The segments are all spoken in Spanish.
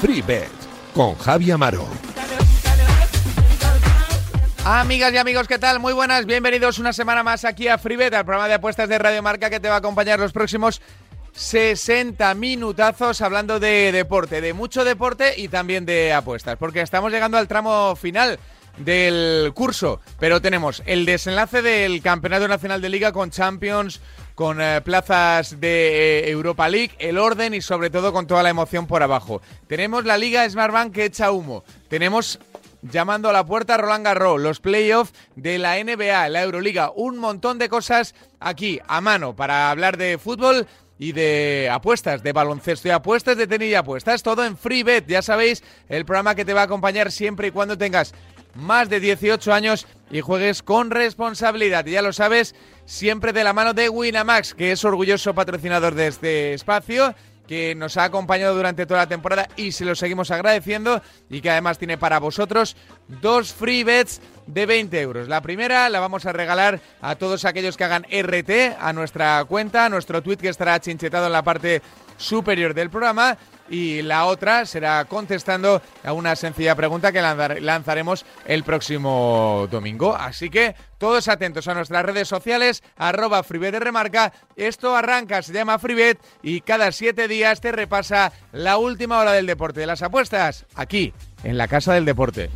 FreeBet con Javi Amaro. Amigas y amigos, ¿qué tal? Muy buenas, bienvenidos una semana más aquí a FreeBet, al programa de apuestas de Radio Marca que te va a acompañar los próximos 60 minutazos hablando de deporte, de mucho deporte y también de apuestas, porque estamos llegando al tramo final del curso, pero tenemos el desenlace del Campeonato Nacional de Liga con Champions, con eh, plazas de eh, Europa League, el orden y sobre todo con toda la emoción por abajo. Tenemos la Liga Smartbank que echa humo. Tenemos llamando a la puerta Roland Garros, los playoffs de la NBA, la Euroliga, un montón de cosas aquí a mano para hablar de fútbol y de apuestas, de baloncesto y apuestas, de tenis y apuestas, todo en FreeBet, ya sabéis, el programa que te va a acompañar siempre y cuando tengas más de 18 años y juegues con responsabilidad. Ya lo sabes, siempre de la mano de Winamax, que es orgulloso patrocinador de este espacio que nos ha acompañado durante toda la temporada y se lo seguimos agradeciendo y que además tiene para vosotros dos free bets de 20 euros. La primera la vamos a regalar a todos aquellos que hagan RT a nuestra cuenta, a nuestro tweet que estará chinchetado en la parte superior del programa y la otra será contestando a una sencilla pregunta que lanzaremos el próximo domingo. Así que todos atentos a nuestras redes sociales, arroba Fribet de Remarca. Esto arranca, se llama Fribet y cada siete días te repasa la última hora del deporte de las apuestas aquí, en la Casa del Deporte.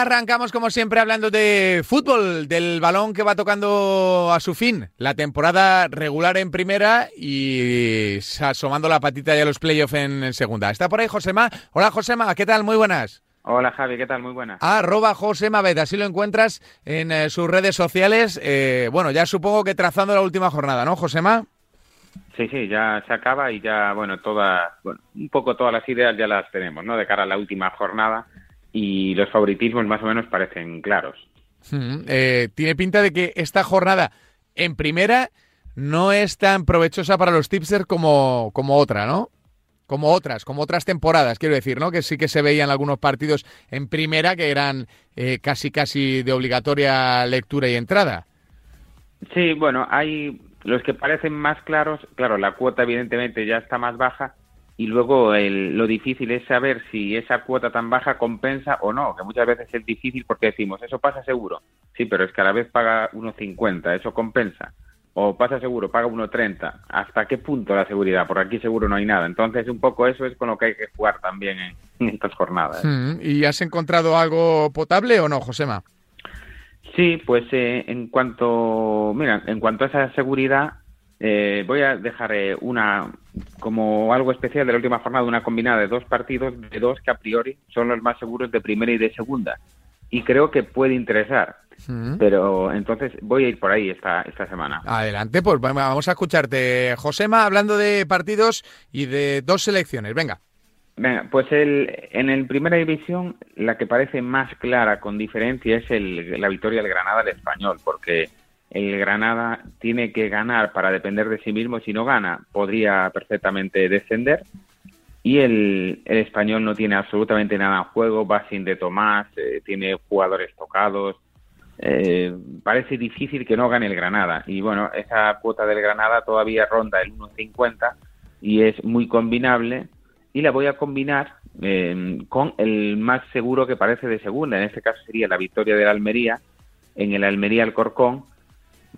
Arrancamos como siempre hablando de fútbol, del balón que va tocando a su fin, la temporada regular en primera y asomando la patita ya a los playoffs en, segunda. Está por ahí Josema. Hola Josema, ¿qué tal? Muy buenas. Hola Javi, ¿qué tal? Muy buenas. Arroba Josema Bet, así lo encuentras en eh, sus redes sociales. Eh, bueno, ya supongo que trazando la última jornada, ¿no, Josema? Sí, sí, ya se acaba y ya, bueno, todas, bueno, un poco todas las ideas ya las tenemos, ¿no? De cara a la última jornada y los favoritismos más o menos parecen claros. Eh, tiene pinta de que esta jornada en primera no es tan provechosa para los tipsters como, como otra, ¿no? Como otras, como otras temporadas, quiero decir, ¿no? Que sí que se veían algunos partidos en primera que eran eh, casi casi de obligatoria lectura y entrada. Sí, bueno, hay los que parecen más claros, claro, la cuota evidentemente ya está más baja, y luego lo difícil es saber si esa cuota tan baja compensa o no, que muchas veces es difícil porque decimos, eso pasa seguro, sí, pero es que a la vez paga 1,50, eso compensa, o pasa seguro, paga 1,30, ¿hasta qué punto la seguridad? Por aquí seguro no hay nada, entonces un poco eso es con lo que hay que jugar también en, estas jornadas. Hmm, ¿Y has encontrado algo potable o no, Josema? Sí, pues eh, en cuanto, mira, en cuanto a esa seguridad, eh, voy a dejar eh, una como algo especial de la última jornada, una combinada de dos partidos, de dos que a priori son los más seguros de primera y de segunda. Y creo que puede interesar. Mm. Pero entonces voy a ir por ahí esta, esta semana. Adelante, pues vamos a escucharte. Josema, hablando de partidos y de dos selecciones. Venga. Venga, pues el, en el primera división la que parece más clara con diferencia es el, la victoria del Granada del español, porque el Granada tiene que ganar para depender de sí mismo. Si no gana, podría perfectamente descender. Y el, español no tiene absolutamente nada en juego, va sin de Tomás, eh, tiene jugadores tocados. Eh, parece difícil que no gane el Granada. Y bueno, esa cuota del Granada todavía ronda el 1.50 y es muy combinable. Y la voy a combinar eh, con el más seguro que parece de segunda. En este caso sería la victoria del Almería en el Almería Alcorcón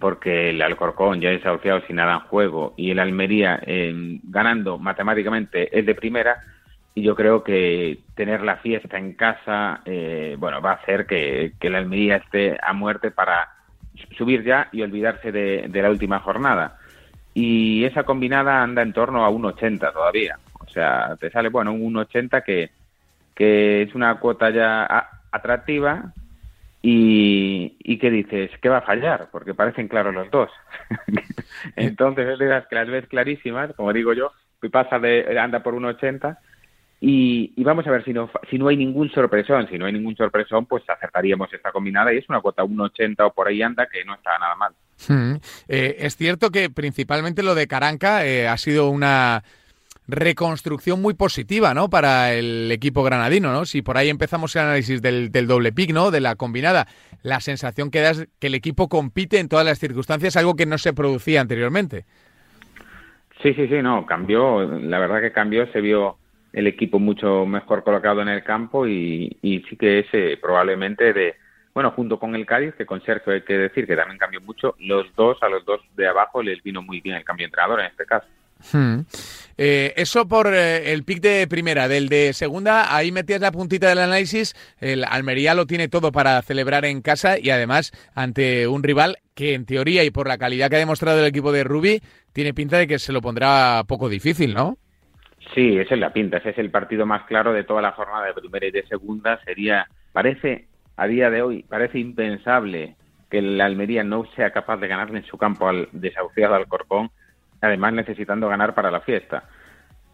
porque el Alcorcón ya es desahuciado sin nada en juego y el Almería ganando matemáticamente es de primera y yo creo que tener la fiesta en casa eh, bueno va a hacer que, que el Almería esté a muerte para subir ya y olvidarse de, la última jornada. Y esa combinada anda en torno a 1,80 todavía. O sea te sale bueno un 1,80 que que es una cuota ya atractiva y, y que dices, ¿qué va a fallar? Porque parecen claros los dos. Entonces es de las que las ves clarísimas, como digo yo, pasa de, anda por 1,80 Y, vamos a ver si no, si no hay ningún sorpresón. Si no hay ningún sorpresón, pues acertaríamos esta combinada y es una cuota 1,80 o por ahí anda que no está nada mal. Hmm. Eh, es cierto que principalmente lo de Caranca eh, ha sido una reconstrucción muy positiva, ¿no? Para el equipo granadino, ¿no? Si por ahí empezamos el análisis del, doble pick. De la combinada, la sensación que da es que el equipo compite en todas las circunstancias, algo que no se producía anteriormente. Sí, sí, sí, no, cambió, la verdad que cambió, se vio el equipo mucho mejor colocado en el campo y, sí que ese probablemente de, bueno, junto con el Cádiz, que con Sergio hay que decir que también cambió mucho, los dos, a los dos de abajo les vino muy bien el cambio de entrenador en este caso. Hmm. Eh, eso por eh, el pick de primera, del de segunda, ahí metías la puntita del análisis. El Almería lo tiene todo para celebrar en casa y además ante un rival que en teoría y por la calidad que ha demostrado el equipo de Rubi, tiene pinta de que se lo pondrá poco difícil, ¿no? Sí, esa es la pinta, ese es el partido más claro de toda la jornada de primera y de segunda. Sería, parece, a día de hoy, parece impensable que el Almería no sea capaz de ganarle en su campo al desahuciado Alcorcón además necesitando ganar para la fiesta.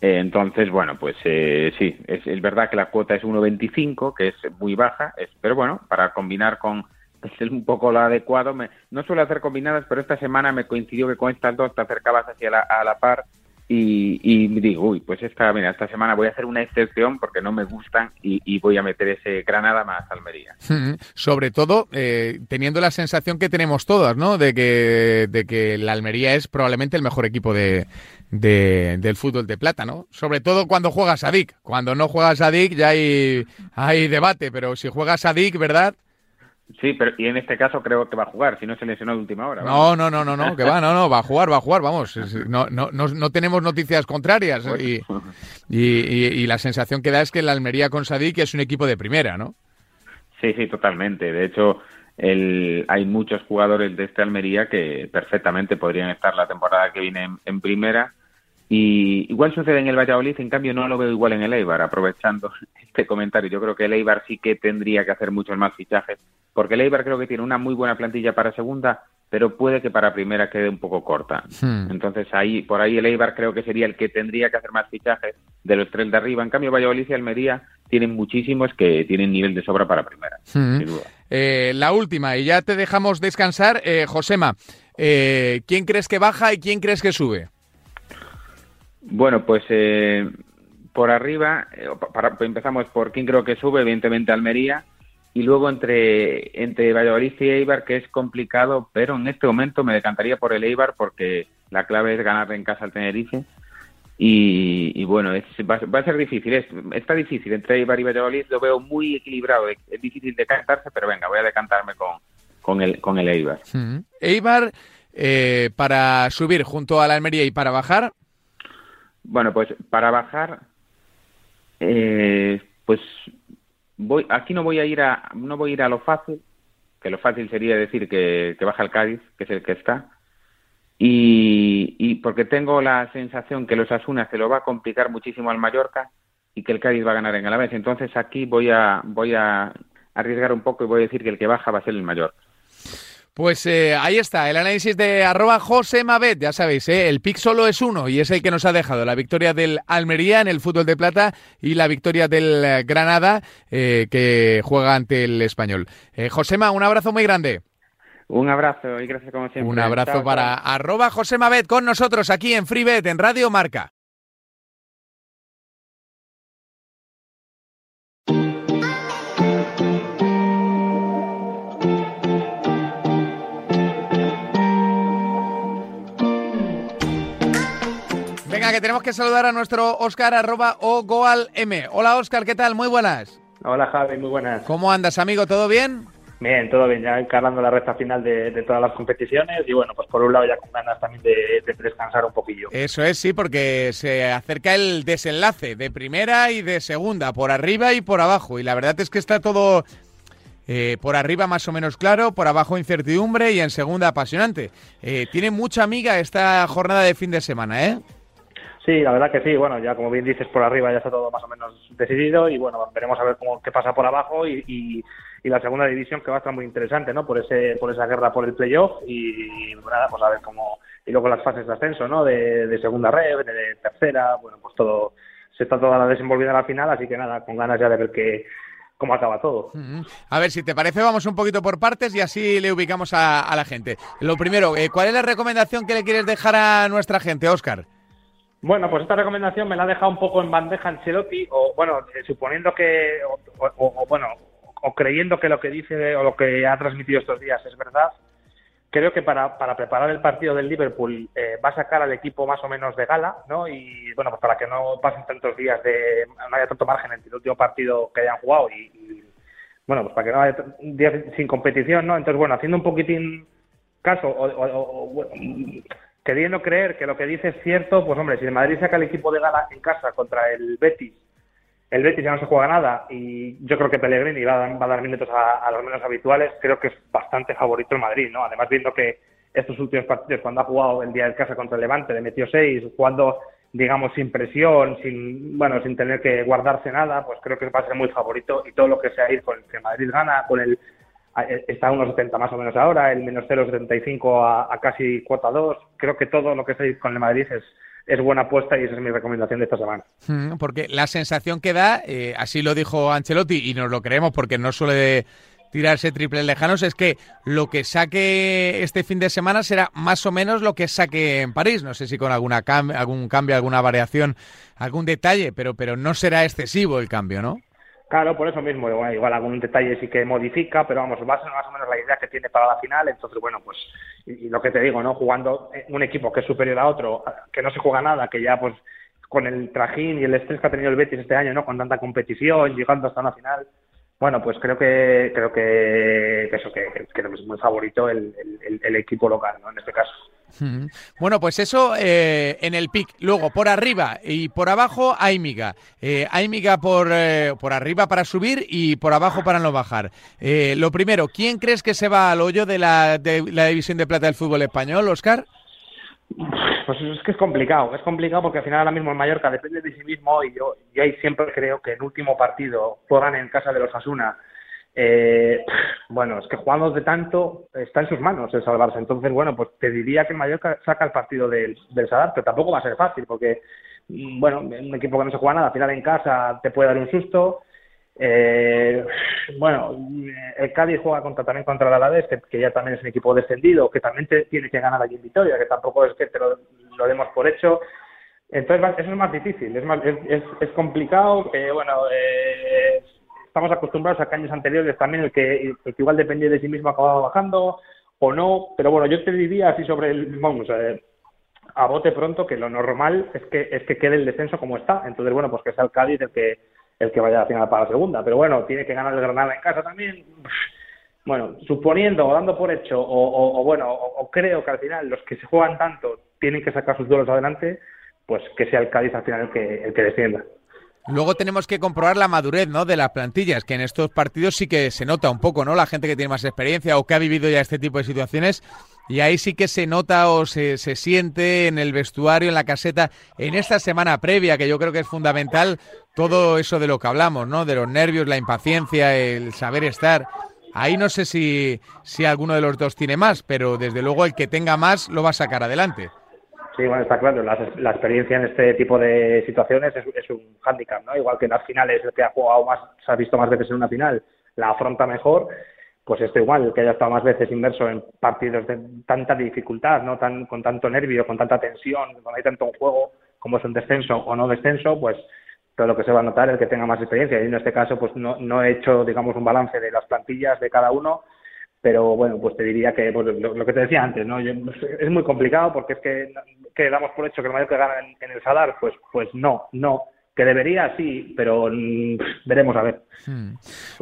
Eh, entonces, bueno, pues eh, sí, es, verdad que la cuota es 1,25, que es muy baja, es, pero bueno, para combinar con es un poco lo adecuado. Me, no suelo hacer combinadas, pero esta semana me coincidió que con estas dos te acercabas hacia la, a la par y, y digo, uy, pues esta, mira, esta semana voy a hacer una excepción porque no me gustan y, voy a meter ese Granada más Almería. Sobre todo eh, teniendo la sensación que tenemos todas, ¿no? De que, de que la Almería es probablemente el mejor equipo de, del fútbol de plata, ¿no? Sobre todo cuando juegas a Dick. Cuando no juegas a Dick ya hay, hay debate, pero si juegas a Dick, ¿verdad? Sí, pero y en este caso creo que va a jugar, si no se lesionó de última hora. No, no, no, no, no, que va, no, no, va a jugar, va a jugar, vamos. No, no, no, tenemos noticias contrarias y, y, la sensación que da es que el Almería con Sadik es un equipo de primera, ¿no? Sí, sí, totalmente. De hecho, el, hay muchos jugadores de este Almería que perfectamente podrían estar la temporada que viene en primera y igual sucede en el Valladolid, en cambio no lo veo igual en el Eibar, aprovechando este comentario. Yo creo que el Eibar sí que tendría que hacer muchos más fichajes, porque el Eibar creo que tiene una muy buena plantilla para segunda, pero puede que para primera quede un poco corta. Hmm. Entonces ahí, por ahí el Eibar creo que sería el que tendría que hacer más fichajes de los tres de arriba. En cambio Valladolid y Almería tienen muchísimos que tienen nivel de sobra para primera, hmm. sin duda. Eh, la última, y ya te dejamos descansar, eh, Josema. Eh, ¿Quién crees que baja y quién crees que sube? Bueno, pues eh, por arriba, para, empezamos por quién creo que sube, evidentemente Almería, y luego entre, entre Valladolid y Eibar, que es complicado, pero en este momento me decantaría por el Eibar porque la clave es ganar en casa al Tenerife. Y, bueno, va, a ser difícil, es, está difícil entre Eibar y Valladolid, lo veo muy equilibrado, es, difícil decantarse, pero venga, voy a decantarme con, con, el, con el Eibar. Eibar, eh, para subir junto a la Almería y para bajar, bueno, pues para bajar, eh, pues voy, aquí no voy a ir a, no voy a ir a lo fácil, que lo fácil sería decir que, baja el Cádiz, que es el que está, y, y porque tengo la sensación que los Asunas se lo va a complicar muchísimo al Mallorca y que el Cádiz va a ganar en Alavés. Entonces aquí voy a, voy a arriesgar un poco y voy a decir que el que baja va a ser el Mallorca. Pues eh, ahí está, el análisis de arroba José Mabet, ya sabéis, eh, el pick solo es uno y es el que nos ha dejado la victoria del Almería en el fútbol de plata y la victoria del eh, Granada que juega ante el español. Josema, un abrazo muy grande. Un abrazo y gracias como siempre. Un abrazo para arroba José Mabet con nosotros aquí en FreeBet, en Radio Marca. Que tenemos que saludar a nuestro Oscar arroba o Goal M. Hola Oscar, ¿qué tal? Muy buenas. Hola Javi, muy buenas. ¿Cómo andas, amigo? ¿Todo bien? Bien, todo bien, ya encarando la recta final de, todas las competiciones y bueno, pues por un lado ya con ganas también de, descansar un poquillo. Eso es, sí, porque se acerca el desenlace de primera y de segunda, por arriba y por abajo. Y la verdad es que está todo eh, por arriba más o menos claro, por abajo incertidumbre y en segunda apasionante. Eh, tiene mucha amiga esta jornada de fin de semana, ¿eh? Sí, la verdad que sí. Bueno, ya como bien dices, por arriba ya está todo más o menos decidido y bueno, veremos a ver cómo qué pasa por abajo y, y, la segunda división que va a estar muy interesante, ¿no? Por ese por esa guerra por el playoff y, nada, pues a ver cómo y luego las fases de ascenso, ¿no? De, segunda red, de, tercera, bueno, pues todo se está toda desenvolviendo a la final, así que nada, con ganas ya de ver que cómo acaba todo. A ver, si te parece, vamos un poquito por partes y así le ubicamos a, la gente. Lo primero, eh, ¿cuál es la recomendación que le quieres dejar a nuestra gente, Oscar? Bueno, pues esta recomendación me la ha dejado un poco en bandeja Ancelotti, o bueno, eh, suponiendo que, o, bueno, o creyendo que lo que dice o lo que ha transmitido estos días es verdad, creo que para, para preparar el partido del Liverpool eh, va a sacar al equipo más o menos de gala, ¿no? Y bueno, pues para que no pasen tantos días de, no haya tanto margen entre el último partido que hayan jugado y, bueno, pues para que no haya días sin competición, ¿no? Entonces, bueno, haciendo un poquitín caso o, queriendo creer que lo que dice es cierto, pues hombre, si el Madrid saca el equipo de gala en casa contra el Betis el Betis ya no se juega nada y yo creo que Pellegrini va a, dar minutos a, los menos habituales. Creo que es bastante favorito el Madrid, ¿no? Además, viendo que estos últimos partidos, cuando ha jugado el día del casa contra el Levante, le metió seis, jugando, digamos, sin presión, sin, bueno, sin tener que guardarse nada, pues creo que va a ser muy favorito y todo lo que sea ir con el que Madrid gana, con el está a unos 70 más o menos ahora, el menos 0,75 a, a casi cuota 2. Creo que todo lo que ir con el Madrid es, es buena apuesta y esa es mi recomendación de esta semana. Mm, porque la sensación que da, eh, así lo dijo Ancelotti y nos lo creemos porque no suele tirarse triples lejanos, es que lo que saque este fin de semana será más o menos lo que saque en París. No sé si con alguna algún cambio, alguna variación, algún detalle, pero, pero no será excesivo el cambio, ¿no? Claro, por eso mismo, igual, algún detalle sí que modifica, pero vamos, va a ser más o menos la idea que tiene para la final. Entonces, bueno, pues y, lo que te digo, ¿no? Jugando un equipo que es superior a otro, que no se juega nada, que ya pues con el trajín y el estrés que ha tenido el Betis este año, ¿no? Con tanta competición, llegando hasta una final, bueno, pues creo que creo que, eso que, es muy favorito el, el, equipo local, ¿no? En este caso. Bueno, pues eso eh, en el pic. Luego, por arriba y por abajo, hay miga. Eh, hay miga por, eh, por arriba para subir y por abajo para no bajar. lo primero, ¿quién crees que se va al hoyo de la, de la división de plata del fútbol español, Oscar? Pues es que es complicado, es complicado porque al final ahora mismo el Mallorca depende de sí mismo y yo, yo ahí siempre creo que el último partido juegan en casa de los Asuna eh, bueno, es que jugando de tanto está en sus manos el salvarse. Entonces, bueno, pues te diría que el Mallorca saca el partido del, del Sadar, pero tampoco va a ser fácil porque, mm, bueno, un equipo que no se juega nada, al final en casa te puede dar un susto. Eh, bueno, el Cádiz juega contra, también contra el Alavés, que, ya también es un equipo descendido, que también tiene que ganar allí en Vitoria, que tampoco es que te lo, demos por hecho. Entonces, eso es más difícil, es, más, es, complicado. Eh, bueno, eh, estamos acostumbrados a que años anteriores también el que, igual dependía de sí mismo acababa bajando o no, pero bueno, yo te diría así sobre el, vamos, eh, a bote pronto que lo normal es que es que quede el descenso como está, entonces bueno, pues que sea el Cádiz el que el que vaya a final para la segunda, pero bueno, tiene que ganar el Granada en casa también. Bueno, suponiendo o dando por hecho, o, bueno, o, creo que al final los que se juegan tanto tienen que sacar sus duelos adelante, pues que sea el Cádiz al final el que, el que descienda. Luego tenemos que comprobar la madurez ¿no? de las plantillas, que en estos partidos sí que se nota un poco, ¿no? La gente que tiene más experiencia o que ha vivido ya este tipo de situaciones. Y ahí sí que se nota o se, se siente en el vestuario, en la caseta, en esta semana previa, que yo creo que es fundamental, todo eso de lo que hablamos, ¿no? De los nervios, la impaciencia, el saber estar. Ahí no sé si, si alguno de los dos tiene más, pero desde luego el que tenga más lo va a sacar adelante. Sí, bueno, está claro, la, experiencia en este tipo de situaciones es, un hándicap, ¿no? Igual que en las finales el que ha jugado más, se ha visto más veces en una final, la afronta mejor, pues esto igual, el que haya estado más veces inmerso en partidos de tanta dificultad, ¿no? Tan, con tanto nervio, con tanta tensión, cuando hay tanto un juego como es un descenso o no descenso, pues todo lo que se va a notar es el que tenga más experiencia. Y en este caso, pues no, no he hecho, digamos, un balance de las plantillas de cada uno, pero bueno, pues te diría que pues, lo, que te decía antes, ¿no? es muy complicado porque es que, que damos por hecho que el Mallorca gana en, el Sadar, pues, pues no, no. Que debería, sí, pero mm, veremos a ver. Hmm.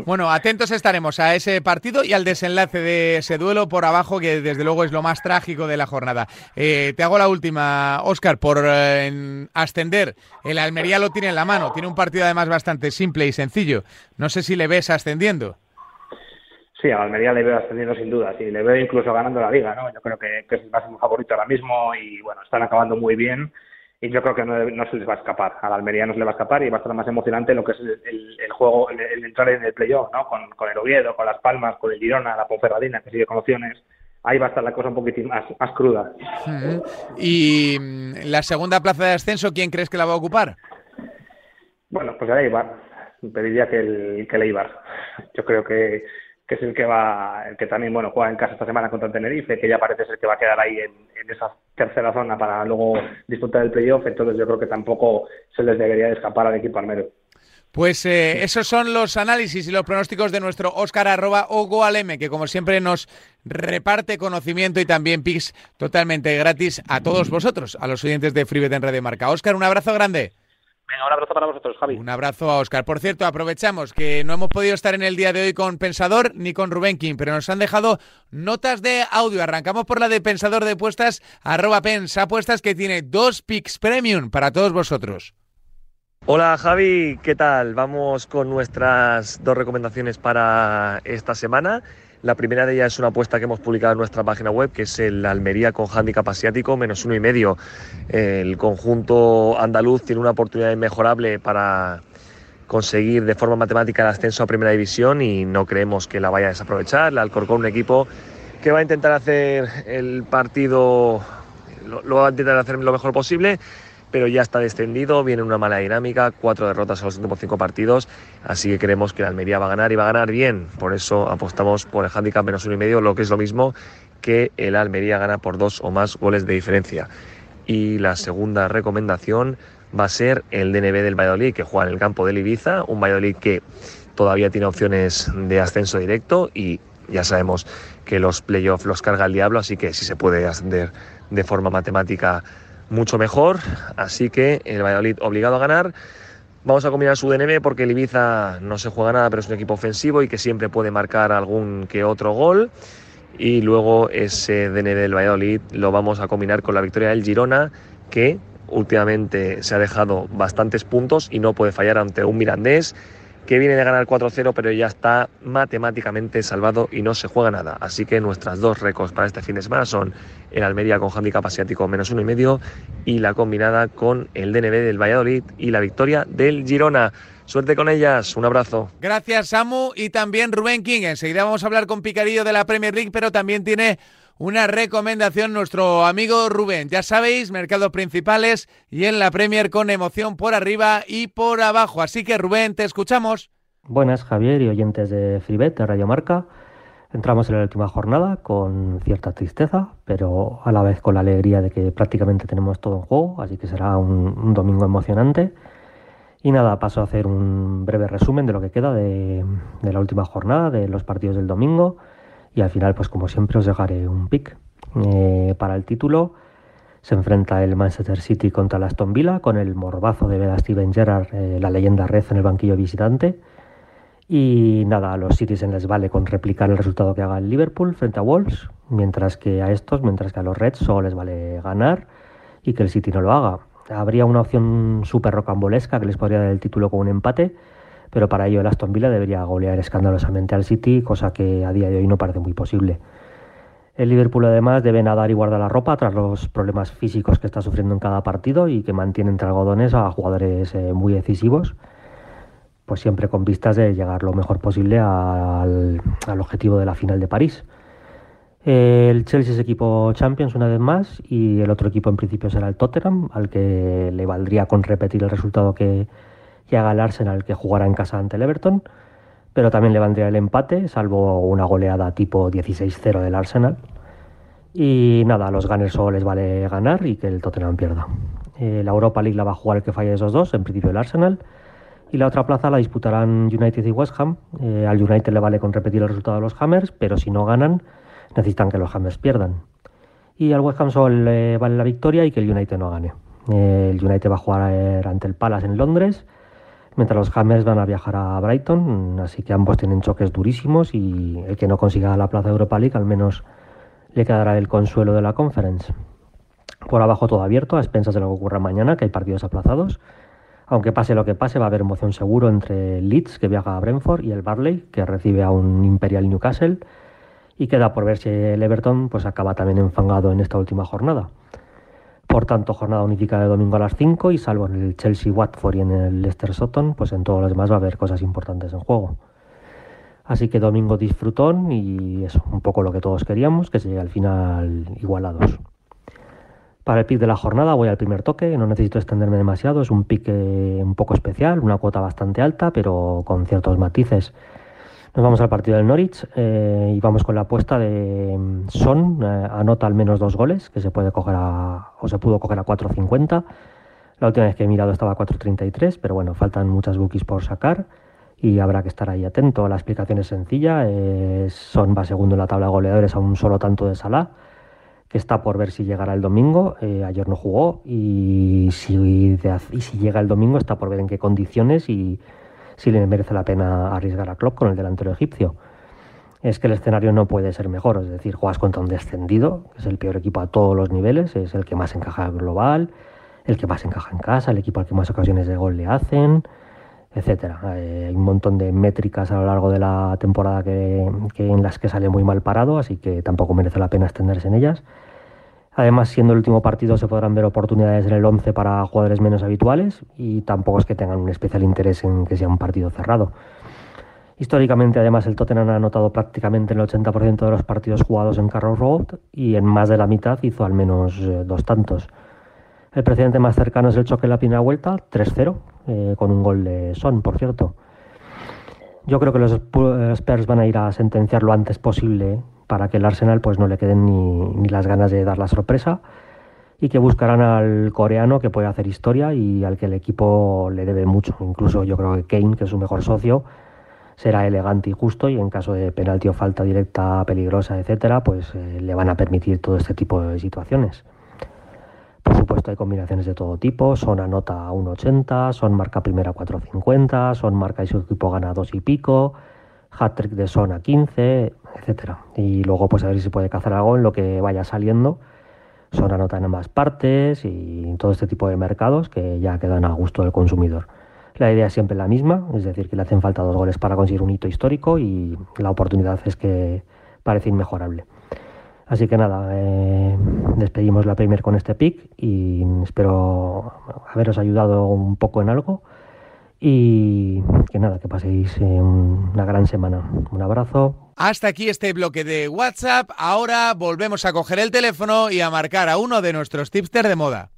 Bueno, atentos estaremos a ese partido y al desenlace de ese duelo por abajo, que desde luego es lo más trágico de la jornada. Eh, te hago la última, Oscar, por eh, ascender. El Almería lo tiene en la mano, tiene un partido además bastante simple y sencillo. No sé si le ves ascendiendo. Sí, a Almería le veo ascendiendo sin duda, sí, le veo incluso ganando la liga, ¿no? Yo creo que, es el máximo favorito ahora mismo y bueno, están acabando muy bien y yo creo que no, se les va a escapar, a la Almería no se le va a escapar y va a estar más emocionante lo que es el, juego, el, entrar en el playoff, ¿no? Con, el Oviedo, con Las Palmas, con el Girona, la Ponferradina, que sigue con opciones, ahí va a estar la cosa un poquitín más, más cruda. Y mm, la segunda plaza de ascenso, ¿quién crees que la va a ocupar? Bueno, pues el Eibar. Pediría que el, que el Eibar. Yo creo que, que es el que va, el que también bueno juega en casa esta semana contra el Tenerife, que ya parece ser que va a quedar ahí en, esa tercera zona para luego disfrutar del playoff, entonces yo creo que tampoco se les debería escapar al equipo armero. Pues eh, esos son los análisis y los pronósticos de nuestro Oscar arroba Ogoaleme, que como siempre nos reparte conocimiento y también pics totalmente gratis a todos vosotros, a los oyentes de FreeBet en Radio Marca. Oscar, un abrazo grande. Venga, un abrazo para vosotros, Javi. Un abrazo a Oscar. Por cierto, aprovechamos que no hemos podido estar en el día de hoy con Pensador ni con Rubén King, pero nos han dejado notas de audio. Arrancamos por la de Pensador de Apuestas, arroba Pens Apuestas, que tiene dos picks premium para todos vosotros. Hola Javi, ¿qué tal? Vamos con nuestras dos recomendaciones para esta semana. La primera de ellas es una apuesta que hemos publicado en nuestra página web, que es el Almería con handicap asiático, menos uno y medio. El conjunto andaluz tiene una oportunidad inmejorable para conseguir de forma matemática el ascenso a primera división y no creemos que la vaya a desaprovechar. El Alcorcón, un equipo que va a intentar hacer el partido, lo, lo va a intentar hacer lo mejor posible pero ya está descendido, viene una mala dinámica, cuatro derrotas a los últimos cinco partidos, así que creemos que la Almería va a ganar y va a ganar bien, por eso apostamos por el handicap menos uno y medio, lo que es lo mismo que el Almería gana por dos o más goles de diferencia. Y la segunda recomendación va a ser el DNB del Valladolid, que juega en el campo del Ibiza, un Valladolid que todavía tiene opciones de ascenso directo y ya sabemos que los playoffs los carga el diablo, así que si se puede ascender de forma matemática mucho mejor, así que el Valladolid obligado a ganar. Vamos a combinar su DNB porque el Ibiza no se juega nada, pero es un equipo ofensivo y que siempre puede marcar algún que otro gol. Y luego ese DNB del Valladolid lo vamos a combinar con la victoria del Girona, que últimamente se ha dejado bastantes puntos y no puede fallar ante un Mirandés que viene de ganar 4-0, pero ya está matemáticamente salvado y no se juega nada. Así que nuestras dos récords para este fin de semana son el Almería con handicap asiático menos uno y medio y la combinada con el DNB del Valladolid y la victoria del Girona. Suerte con ellas, un abrazo. Gracias, Samu, y también Rubén King. Enseguida vamos a hablar con Picarillo de la Premier League, pero también tiene una recomendación nuestro amigo Rubén. Ya sabéis, mercados principales y en la Premier con emoción por arriba y por abajo. Así que Rubén, te escuchamos. Buenas, Javier y oyentes de Fribet, de Radio Marca. Entramos en la última jornada con cierta tristeza, pero a la vez con la alegría de que prácticamente tenemos todo en juego, así que será un, domingo emocionante. Y nada, paso a hacer un breve resumen de lo que queda de, de la última jornada, de los partidos del domingo y al final, pues como siempre, os dejaré un pick. Eh, para el título se enfrenta el Manchester City contra el Aston Villa con el morbazo de ver a Steven Gerrard, eh, la leyenda red en el banquillo visitante. Y nada, a los Citizens les vale con replicar el resultado que haga el Liverpool frente a Wolves, mientras que a estos, mientras que a los Reds solo les vale ganar y que el City no lo haga. Habría una opción súper rocambolesca que les podría dar el título con un empate, pero para ello el Aston Villa debería golear escandalosamente al City, cosa que a día de hoy no parece muy posible. El Liverpool además debe nadar y guardar la ropa tras los problemas físicos que está sufriendo en cada partido y que mantiene entre algodones a jugadores eh, muy decisivos, pues siempre con vistas de llegar lo mejor posible al, objetivo de la final de París. El Chelsea es equipo Champions una vez más y el otro equipo en principio será el Tottenham, al que le valdría con repetir el resultado que, que haga el Arsenal que jugará en casa ante el Everton, pero también le vendría el empate, salvo una goleada tipo 16-0 del Arsenal. Y nada, a los Gunners solo les vale ganar y que el Tottenham pierda. Eh, la Europa League la va a jugar el que falle esos dos, en principio el Arsenal. Y la otra plaza la disputarán United y West Ham. Eh, al United le vale con repetir el resultado de los Hammers, pero si no ganan, necesitan que los Hammers pierdan. Y al West Ham solo le vale la victoria y que el United no gane. Eh, el United va a jugar ante el Palace en Londres mientras los Hammers van a viajar a Brighton, así que ambos tienen choques durísimos y el que no consiga la plaza de Europa League al menos le quedará el consuelo de la Conference. Por abajo todo abierto, a expensas de lo que ocurra mañana, que hay partidos aplazados. Aunque pase lo que pase, va a haber emoción seguro entre Leeds, que viaja a Brentford, y el Barley, que recibe a un Imperial Newcastle. Y queda por ver si el Everton pues, acaba también enfangado en esta última jornada. Por tanto, jornada unificada de domingo a las 5 y salvo en el Chelsea Watford y en el Leicester Sutton, pues en todos los demás va a haber cosas importantes en juego. Así que domingo disfrutón y eso, un poco lo que todos queríamos, que se llegue al final igualados. Para el pick de la jornada voy al primer toque, no necesito extenderme demasiado, es un pick eh, un poco especial, una cuota bastante alta, pero con ciertos matices. Nos vamos al partido del Norwich eh, y vamos con la apuesta de mm, Son, eh, anota al menos dos goles, que se puede coger a, o se pudo coger a 4.50. La última vez que he mirado estaba a 4.33, pero bueno, faltan muchas bookies por sacar y habrá que estar ahí atento. La explicación es sencilla, Son va segundo en la tabla de goleadores a un solo tanto de Salah que está por ver si llegará el domingo. Eh, ayer no jugó y si, llega el domingo está por ver en qué condiciones y si le merece la pena arriesgar a Klopp con el delantero egipcio. Es que el escenario no puede ser mejor, es decir, juegas contra un descendido, que es el peor equipo a todos los niveles, es el que más encaja global, el que más encaja en casa, el equipo al que más ocasiones de gol le hacen, etcétera. Eh, hay un montón de métricas a lo largo de la temporada que, en las que sale muy mal parado, así que tampoco merece la pena extenderse en ellas. Además, siendo el último partido, se podrán ver oportunidades en el 11 para jugadores menos habituales y tampoco es que tengan un especial interés en que sea un partido cerrado. Históricamente, además, el Tottenham ha anotado prácticamente el 80% de los partidos jugados en Carroll Road y en más de la mitad hizo al menos eh, dos tantos. El precedente más cercano es el choque en la primera vuelta, 3-0, eh, con un gol de Son, por cierto. Yo creo que los Spurs van a ir a sentenciar lo antes posible para que el Arsenal pues no le queden ni, las ganas de dar la sorpresa y que buscarán al coreano que puede hacer historia y al que el equipo le debe mucho. Incluso yo creo que Kane, que es su mejor socio, será elegante y justo y en caso de penalti o falta directa peligrosa, etcétera, pues eh, le van a permitir todo este tipo de situaciones. Por supuesto hay combinaciones de todo tipo, son anota 1.80, son marca primera 4.50, son marca y su equipo gana 2 y pico, hat-trick de son a 15, etcétera. Y luego pues a ver si puede cazar algo en lo que vaya saliendo. Son anota en ambas partes y todo este tipo de mercados que ya quedan a gusto del consumidor. La idea es siempre la misma, es decir, que le hacen falta dos goles para conseguir un hito histórico y la oportunidad es que parece inmejorable. Así que nada, eh, despedimos la Premier con este pick y espero haberos ayudado un poco en algo. Y que nada, que paséis una gran semana. Un abrazo. Hasta aquí este bloque de WhatsApp. Ahora volvemos a coger el teléfono y a marcar a uno de nuestros tipsters de moda.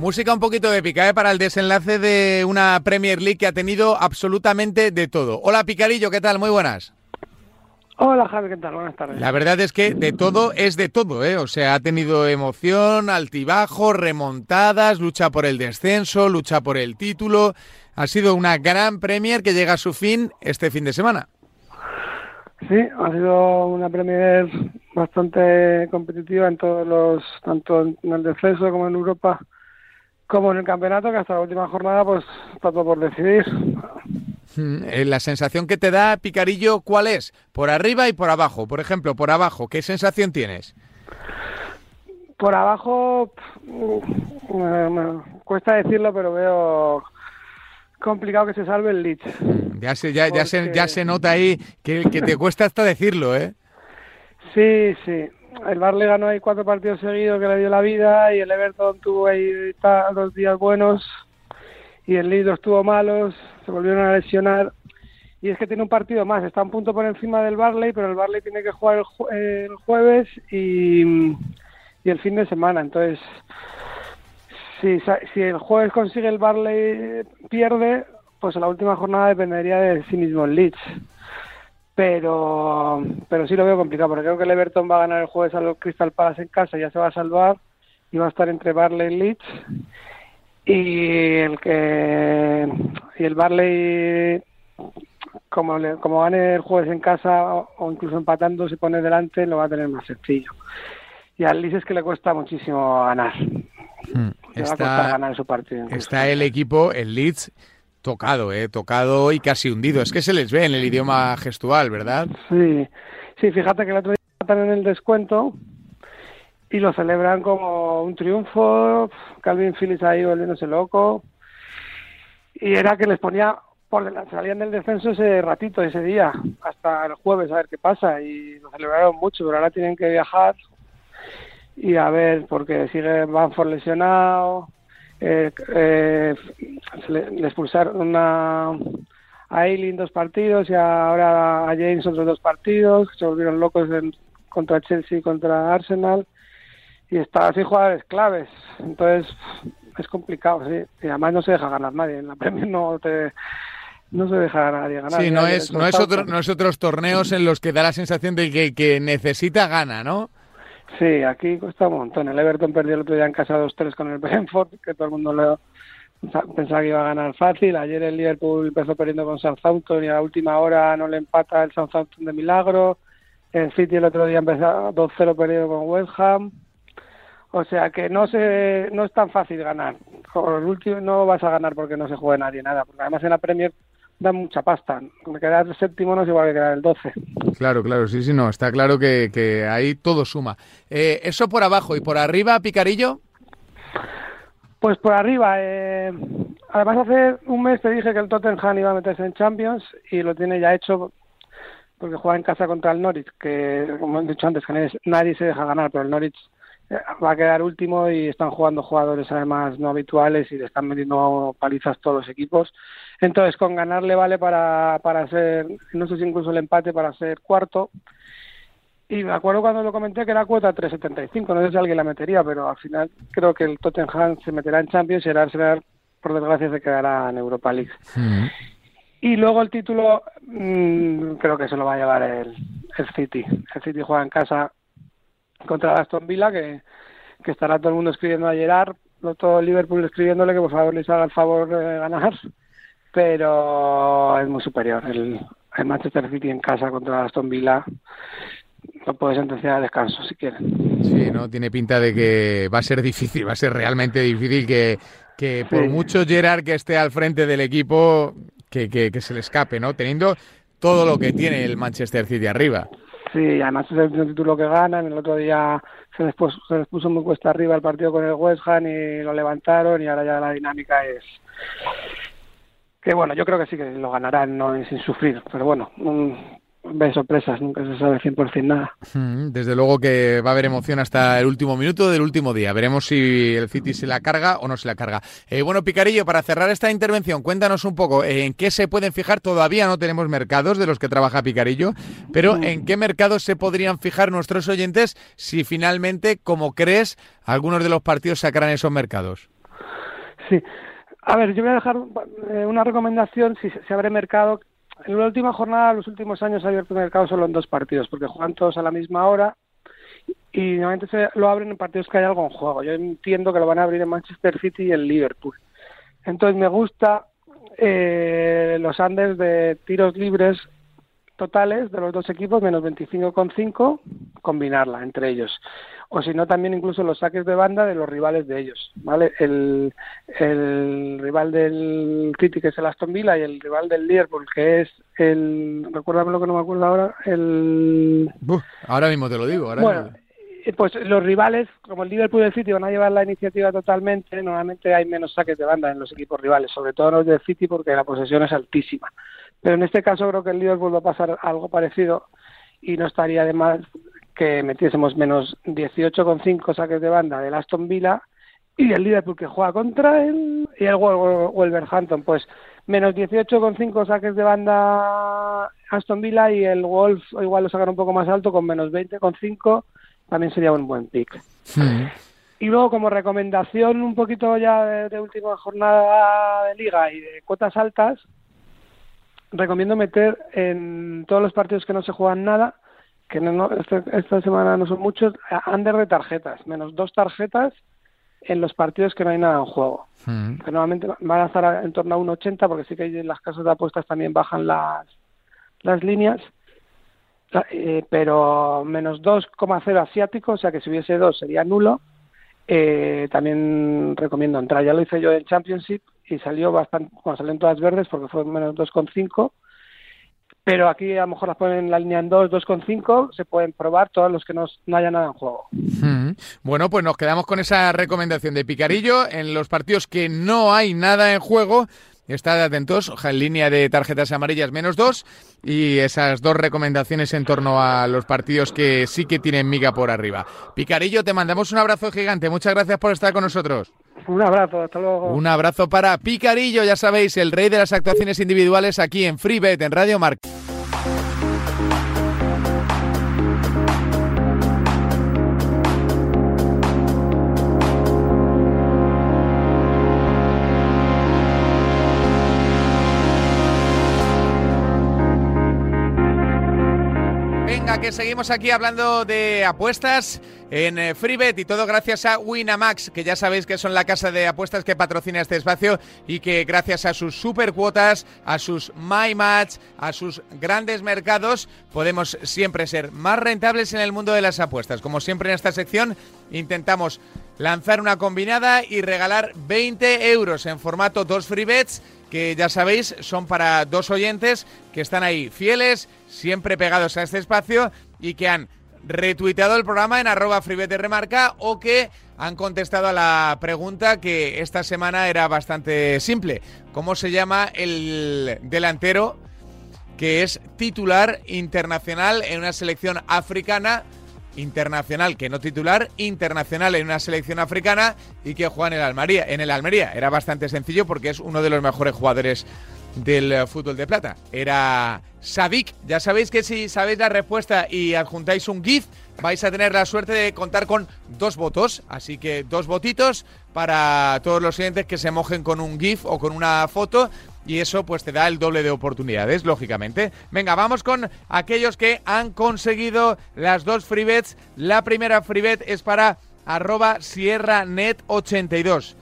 Música un poquito épica ¿eh? para el desenlace de una Premier League que ha tenido absolutamente de todo. Hola Picarillo, ¿qué tal? Muy buenas. Hola Javi, ¿qué tal? Buenas tardes. La verdad es que de todo es de todo, ¿eh? O sea, ha tenido emoción, altibajos, remontadas, lucha por el descenso, lucha por el título. Ha sido una gran Premier que llega a su fin este fin de semana. Sí, ha sido una Premier bastante competitiva en todos los, tanto en el descenso como en Europa como en el campeonato, que hasta la última jornada pues está todo por decidir. Hmm, eh, la sensación que te da Picarillo, ¿cuál es? Por arriba y por abajo. Por ejemplo, por abajo, ¿qué sensación tienes? Por abajo, me, cuesta decirlo, pero veo complicado que se salve el Leeds. Hmm, ya se, ya, ya, se, ya se nota ahí que, que te cuesta hasta decirlo, ¿eh? Sí, sí el Barley ganó ahí cuatro partidos seguidos que le dio la vida y el Everton tuvo ahí dos días buenos y el Leeds estuvo malos, se volvieron a lesionar. Y es que tiene un partido más, está un punto por encima del Barley, pero el Barley tiene que jugar el, jueves y, el fin de semana, entonces si, si el jueves consigue el Barley pierde, pues en la última jornada dependería de sí mismo el Leeds pero pero sí lo veo complicado porque creo que el Everton va a ganar el jueves a los Crystal Palace en casa ya se va a salvar y va a estar entre Barley y Leeds. Y el que y el Barley como como gane el jueves en casa o, incluso empatando se pone delante lo va a tener más sencillo. Y al Leeds es que le cuesta muchísimo ganar. Hmm. está, ganar su partido está el equipo el Leeds Tocado, ¿eh? Tocado y casi hundido. Es que se les ve en el idioma gestual, ¿verdad? Sí, sí, fíjate que el otro día están en el descuento y lo celebran como un triunfo. Calvin Phillips ahí volviéndose loco. Y era que les ponía por salían del descenso ese ratito, ese día, hasta el jueves, a ver qué pasa. Y lo celebraron mucho, pero ahora tienen que viajar y a ver, porque sigue Banford lesionado, eh, eh, le, expulsaron a a Eileen dos partidos y ahora a James otros dos partidos, se volvieron locos contra Chelsea y contra Arsenal. Y está así jugadores claves, entonces es complicado, sí, y además no se deja ganar nadie, en la Premier no te no se deja a nadie ganar. Sí, no es, no es, otro, no es otros torneos en los que da la sensación de que, que necesita gana, ¿no? Sí, aquí cuesta un montón. El Everton perdió el otro día en casa 2-3 con el Brentford, que todo el mundo lo, pensaba que iba a ganar fácil. Ayer el Liverpool empezó perdiendo con Southampton y a la última hora no le empata el Southampton de milagro. El City el otro día empezó 2-0 perdido con West Ham. O sea que no se, no es tan fácil ganar. El último no vas a ganar porque no se juega nadie nada. Porque además en la Premier da mucha pasta. Quedar el séptimo no es igual que quedar el 12. Claro, claro, sí, sí, no. Está claro que, que ahí todo suma. Eh, eso por abajo y por arriba, Picarillo. Pues por arriba, eh, además hace un mes te dije que el Tottenham iba a meterse en Champions y lo tiene ya hecho porque juega en casa contra el Norwich, que como he dicho antes, que nadie se deja ganar, pero el Norwich va a quedar último y están jugando jugadores además no habituales y le están metiendo palizas todos los equipos. Entonces con ganarle vale para, para ser, no sé si incluso el empate para ser cuarto y me acuerdo cuando lo comenté que era cuota 3.75, no sé si alguien la metería, pero al final creo que el Tottenham se meterá en Champions y el Arsenal, por desgracia, se quedará en Europa League. Y luego el título mmm, creo que se lo va a llevar el, el City. El City juega en casa contra Aston Villa, que, que estará todo el mundo escribiendo a Gerard, todo el Liverpool escribiéndole que por favor les haga el favor de ganar, pero es muy superior. El, el Manchester City en casa contra Aston Villa lo puede sentenciar a descanso si quieren. Sí, no tiene pinta de que va a ser difícil, va a ser realmente difícil que, que por mucho Gerard que esté al frente del equipo, que, que, se le escape, ¿no? Teniendo todo lo que tiene el Manchester City arriba. Sí, además es el título que ganan. El otro día se les, puso, se les puso muy cuesta arriba el partido con el West Ham y lo levantaron y ahora ya la dinámica es que bueno, yo creo que sí que lo ganarán no sin sufrir, pero bueno, ve sorpresas, nunca se sabe 100% nada. Desde luego que va a haber emoción hasta el último minuto del último día. Veremos si el City se la carga o no se la carga. Eh, bueno, Picarillo, para cerrar esta intervención, cuéntanos un poco eh, en qué se pueden fijar. Todavía no tenemos mercados de los que trabaja Picarillo, pero en qué mercados se podrían fijar nuestros oyentes si finalmente, como crees, algunos de los partidos sacarán esos mercados. Sí. A ver, yo voy a dejar eh, una recomendación si se abre mercado en la última jornada, los últimos años, ha abierto el mercado solo en dos partidos, porque juegan todos a la misma hora y normalmente se lo abren en partidos que hay algo en juego. Yo entiendo que lo van a abrir en Manchester City y en Liverpool. Entonces me gusta eh, los Andes de tiros libres totales de los dos equipos, menos 25,5, combinarla entre ellos o si no también incluso los saques de banda de los rivales de ellos, ¿vale? El, el rival del City que es el Aston Villa y el rival del Liverpool que es el, recuérdame lo que no me acuerdo ahora, el... ahora mismo te lo digo, ahora bueno, eh, pues los rivales, como el Liverpool y el City van a llevar la iniciativa totalmente, normalmente hay menos saques de banda en los equipos rivales, sobre todo los del City porque la posesión es altísima. Pero en este caso creo que el Liverpool va a pasar algo parecido y no estaría de más que metiésemos menos 18,5 saques de banda del Aston Villa y el Liverpool que juega contra él y el Wolverhampton pues menos 18,5 saques de banda Aston Villa y el Wolf igual lo sacan un poco más alto con menos 20,5 también sería un buen pick. Y luego como recomendación un poquito ya de, última jornada de liga y de cuotas altas, recomiendo meter en todos los partidos que no se juegan nada que no, este, esta semana no son muchos, under de tarjetas, menos dos tarjetas en los partidos que no hay nada en juego. Mm. Que normalmente van a estar en torno a un 80 porque sí que en las casas de apuestas también bajan las, las líneas. Eh, pero menos 2,0 asiático, o sea que si hubiese dos sería nulo. Eh, también recomiendo entrar. Ya lo hice yo en Championship y salió bastante, cuando salen todas verdes porque fue menos 2,5 pero aquí a lo mejor las ponen en la línea en 2, 2,5, se pueden probar todos los que no, no haya nada en juego. Bueno, pues nos quedamos con esa recomendación de Picarillo en los partidos que no hay nada en juego. Estad atentos, en línea de tarjetas amarillas menos dos y esas dos recomendaciones en torno a los partidos que sí que tienen miga por arriba. Picarillo, te mandamos un abrazo gigante. Muchas gracias por estar con nosotros. Un abrazo, hasta luego. Un abrazo para Picarillo, ya sabéis, el rey de las actuaciones individuales aquí en FreeBet, en Radio Marca. Que seguimos aquí hablando de apuestas en eh, FreeBet y todo gracias a Winamax, que ya sabéis que son la casa de apuestas que patrocina este espacio y que gracias a sus super cuotas, a sus My Match, a sus grandes mercados, podemos siempre ser más rentables en el mundo de las apuestas. Como siempre en esta sección, intentamos lanzar una combinada y regalar 20 euros en formato dos free bets que ya sabéis son para dos oyentes que están ahí fieles, siempre pegados a este espacio y que han retuiteado el programa en arroba remarca o que han contestado a la pregunta que esta semana era bastante simple. ¿Cómo se llama el delantero que es titular internacional en una selección africana? internacional, que no titular, internacional en una selección africana y que juega en el Almería. En el Almería era bastante sencillo porque es uno de los mejores jugadores del eh, fútbol de plata. Era Sadik. Ya sabéis que si sabéis la respuesta y adjuntáis un GIF, vais a tener la suerte de contar con dos votos. Así que dos votitos para todos los siguientes que se mojen con un GIF o con una foto y eso pues te da el doble de oportunidades, lógicamente. Venga, vamos con aquellos que han conseguido las dos free bets. La primera free bet es para arroba SierraNet82.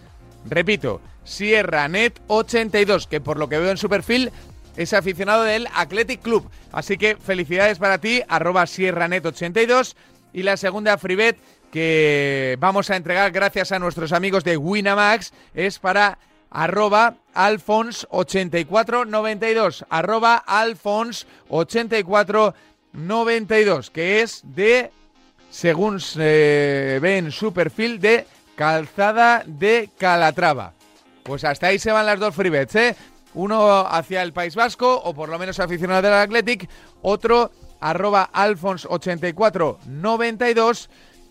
Repito, SierraNet82, que por lo que veo en su perfil es aficionado del Athletic Club. Así que felicidades para ti, arroba SierraNet82. Y la segunda free bet que vamos a entregar gracias a nuestros amigos de Winamax es para arroba alfons8492, arroba alfons8492, que es de, según se ve en su perfil, de calzada de Calatrava. Pues hasta ahí se van las dos free bets, ¿eh? Uno hacia el País Vasco, o por lo menos aficionado del Athletic, otro arroba alfons8492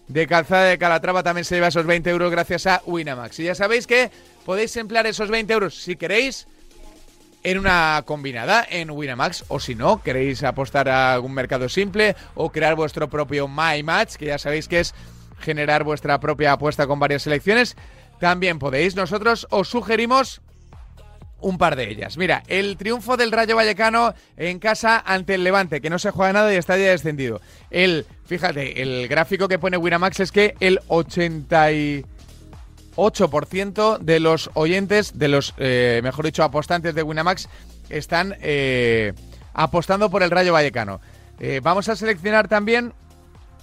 de calzada de Calatrava también se lleva esos 20 euros gracias a Winamax. Y ya sabéis que podéis emplear esos 20 euros si queréis en una combinada en Winamax o si no, queréis apostar a algún mercado simple o crear vuestro propio My Match, que ya sabéis que es generar vuestra propia apuesta con varias selecciones, también podéis. Nosotros os sugerimos un par de ellas. Mira, el triunfo del Rayo Vallecano en casa ante el Levante, que no se juega nada y está ya descendido. El, fíjate, el gráfico que pone Winamax es que el 80 8% de los oyentes, de los, eh, mejor dicho, apostantes de Winamax, están eh, apostando por el Rayo Vallecano. Eh, vamos a seleccionar también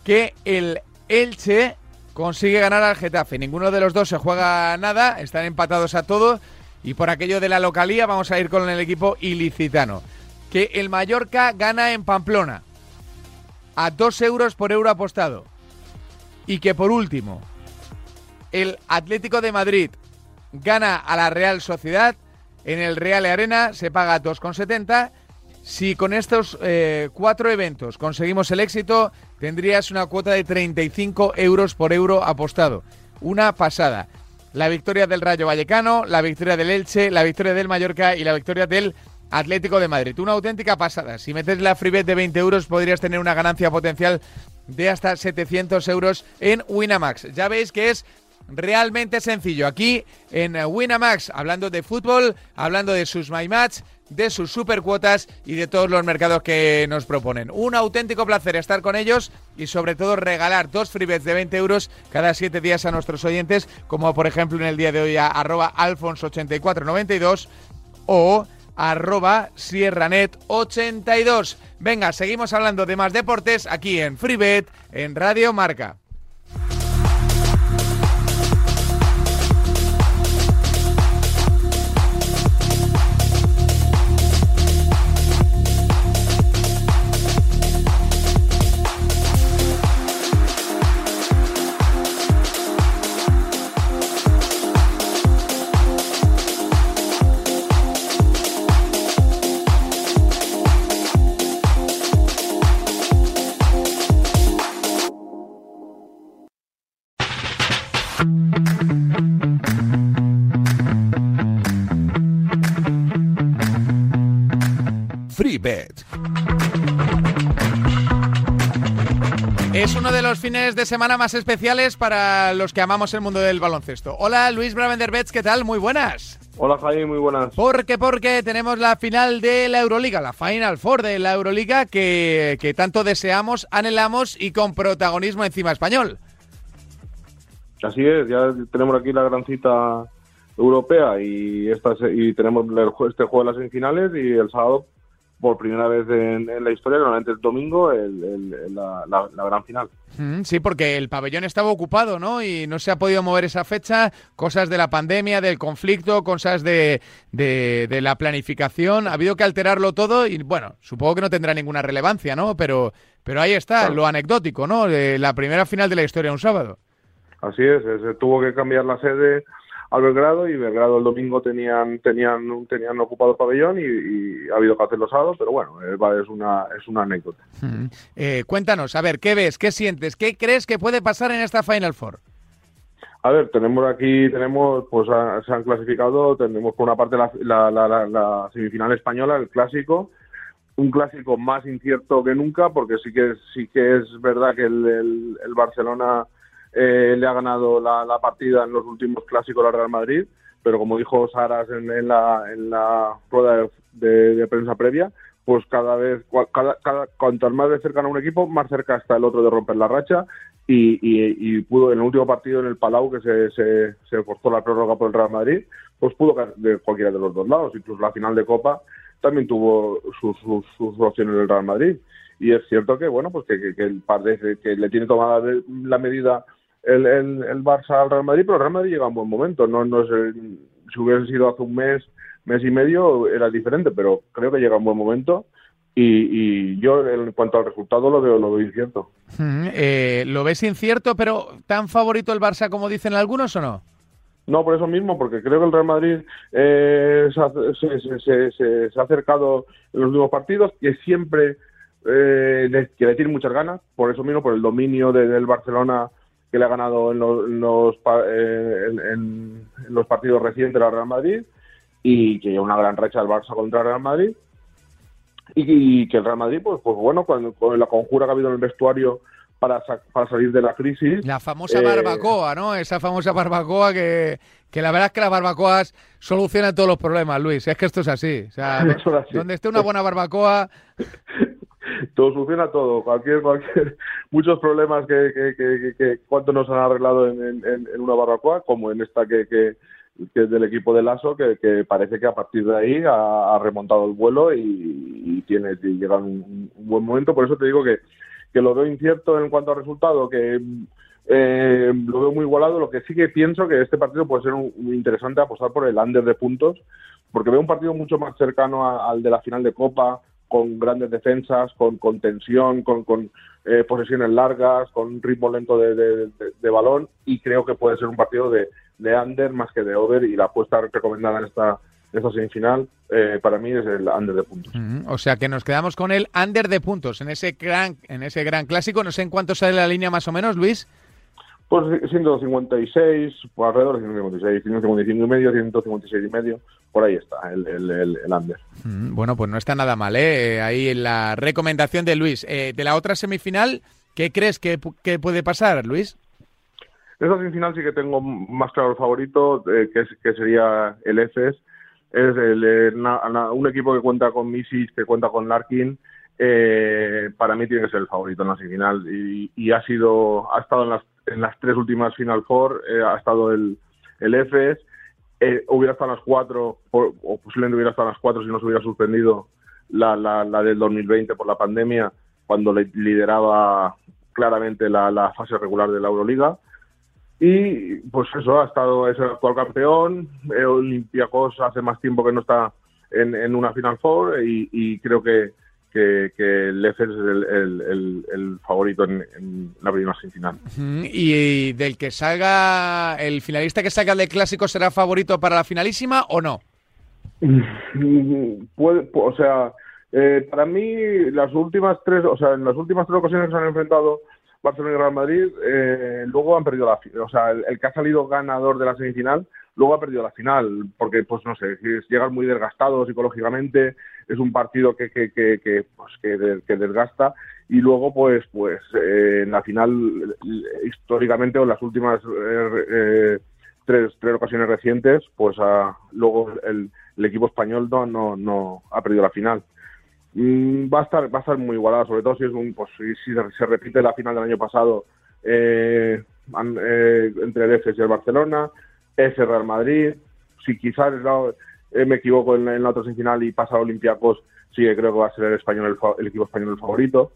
que el Elche consigue ganar al Getafe. Ninguno de los dos se juega nada, están empatados a todo. Y por aquello de la localía vamos a ir con el equipo ilicitano. Que el Mallorca gana en Pamplona a 2 euros por euro apostado. Y que por último, el Atlético de Madrid gana a la Real Sociedad. En el Real Arena se paga 2,70. Si con estos eh, cuatro eventos conseguimos el éxito, tendrías una cuota de 35 euros por euro apostado. Una pasada. La victoria del Rayo Vallecano, la victoria del Elche, la victoria del Mallorca y la victoria del Atlético de Madrid. Una auténtica pasada. Si metes la freebet de 20 euros, podrías tener una ganancia potencial de hasta 700 euros en Winamax. Ya veis que es realmente sencillo. Aquí en Winamax, hablando de fútbol, hablando de sus My Match, de sus supercuotas y de todos los mercados que nos proponen. Un auténtico placer estar con ellos y sobre todo regalar dos freebets de 20 euros cada 7 días a nuestros oyentes, como por ejemplo en el día de hoy a arroba alfons8492 o arroba sierranet82. Venga, seguimos hablando de más deportes aquí en Freebet, en Radio Marca. Los fines de semana más especiales para los que amamos el mundo del baloncesto. Hola Luis Bravenderbets, ¿qué tal? Muy buenas. Hola Javi, muy buenas. Porque, porque tenemos la final de la Euroliga, la Final Four de la Euroliga que, que tanto deseamos, anhelamos y con protagonismo encima español. Así es, ya tenemos aquí la gran cita europea y, esta, y tenemos este juego de las semifinales y el sábado por primera vez en, la historia, normalmente el domingo, la, gran final. Mm, sí, porque el pabellón estaba ocupado, ¿no? Y no se ha podido mover esa fecha, cosas de la pandemia, del conflicto, cosas de, de, la planificación, ha habido que alterarlo todo y, bueno, supongo que no tendrá ninguna relevancia, ¿no? Pero, pero ahí está, lo anecdótico, ¿no? la primera final de la historia un sábado. Así es, se tuvo que cambiar la sede al Belgrado y Belgrado el domingo tenían tenían tenían ocupado el pabellón y, ha habido que hacerlo sábado, pero bueno, es una es una anécdota. Eh, cuéntanos, a ver, ¿qué ves? ¿Qué sientes? ¿Qué crees que puede pasar en esta Final Four? A ver, tenemos aquí, tenemos, pues se han clasificado, tenemos por una parte la, la, semifinal española, el clásico, un clásico más incierto que nunca, porque sí que sí que es verdad que el, el Barcelona eh, le ha ganado la, partida en los últimos clásicos al Real Madrid, pero como dijo Saras en, la, en la rueda de, prensa previa, pues cada vez, cada, cada, cuanto más de cerca a un equipo, más cerca está el otro de romper la racha y, pudo en el último partido en el Palau, que se, se, se forzó la prórroga por el Real Madrid, pues pudo de cualquiera de los dos lados, incluso la final de Copa también tuvo sus, sus, sus opciones el Real Madrid. Y es cierto que, bueno, pues que, que, que, el, que le tiene tomada la medida el, el, Barça al Real Madrid, pero el Real Madrid llega a un buen momento. No, no sé, si hubiese sido hace un mes, mes y medio, era diferente, pero creo que llega a un buen momento. Y, yo, en cuanto al resultado, lo veo, lo veo incierto. Eh, ¿Lo ves incierto, pero tan favorito el Barça como dicen algunos o no? No, por eso mismo, porque creo que el Real Madrid eh, se, se, ha acercado en los últimos partidos, que siempre eh, le, que le tiene muchas ganas, por eso mismo, por el dominio del Barcelona que le ha ganado en los, eh, en, los, partidos recientes al Real Madrid y que una gran racha del Barça contra el Real Madrid y, que el Real Madrid, pues, pues bueno, con, la conjura que ha habido en el vestuario para, para salir de la crisis. La famosa eh, barbacoa, ¿no? Esa famosa barbacoa que, que la verdad es que las barbacoas solucionan todos los problemas, Luis. Es que esto es así. O sea, donde esté una buena barbacoa, todo soluciona todo, cualquier, cualquier, muchos problemas que, que, que, cuánto nos han arreglado en, en, una barbacoa, como en esta que, que, es del equipo de Lasso, que, parece que a partir de ahí ha, remontado el vuelo y, tiene llega un, un, buen momento. Por eso te digo que, que lo veo incierto en cuanto al resultado, que eh, lo veo muy igualado. Lo que sí que pienso que este partido puede ser un, interesante apostar por el under de puntos, porque veo un partido mucho más cercano al de la final de Copa, con grandes defensas, con, con tensión, con, con eh, posesiones largas, con ritmo lento de, balón y creo que puede ser un partido de, de under más que de over y la apuesta recomendada en esta, esta semifinal eh, para mí es el under de puntos. O sea que nos quedamos con el under de puntos en ese gran, en ese gran clásico. No sé en cuánto sale la línea más o menos, Luis. Pues 156, por alrededor de 156, 155 y medio, 156 y medio, por ahí está el, el, el, under. Mm, bueno, pues no está nada mal, ¿eh? Ahí la recomendación de Luis. Eh, de la otra semifinal, ¿qué crees que, puede pasar, Luis? En esa semifinal sí que tengo más claro el favorito, eh, que, que sería el EFES. Es el, un equipo que cuenta con Misis, que cuenta con Larkin, eh, para mí tiene que ser el favorito en la semifinal y, y, ha sido ha estado en las en las tres últimas Final Four eh, ha estado el, el EFES, eh, hubiera estado en las cuatro, o posiblemente hubiera estado en las cuatro si no se hubiera suspendido la, la, la del 2020 por la pandemia, cuando le lideraba claramente la, la fase regular de la Euroliga. Y pues eso, ha estado, es el actual campeón. Eh, Olympiacos hace más tiempo que no está en, en una Final Four y, y creo que, que, que el es el, favorito en, la primera semifinal. ¿Y del que salga, el finalista que salga del clásico será favorito para la finalísima o no? Puede, o sea, eh, para mí las últimas tres, o sea, en las últimas tres ocasiones que se han enfrentado Barcelona y Real Madrid, eh, luego han perdido la, o sea, el, que ha salido ganador de la semifinal luego ha perdido la final, porque, pues no sé, llegan muy desgastados psicológicamente, es un partido que, que, que, pues, que, desgasta. Y luego pues pues eh, en la final históricamente o en las últimas eh, eh, tres, tres ocasiones recientes pues luego el, equipo español no, no, no ha perdido la final. Mm, va a estar va a estar muy igualada sobre todo si es un pues si, se repite la final del año pasado entre el EFES y el Barcelona ese Real Madrid. Si quizás me equivoco en, la otra semifinal y pasa a Olympiacos sí que creo que va a ser el español el, equipo español el favorito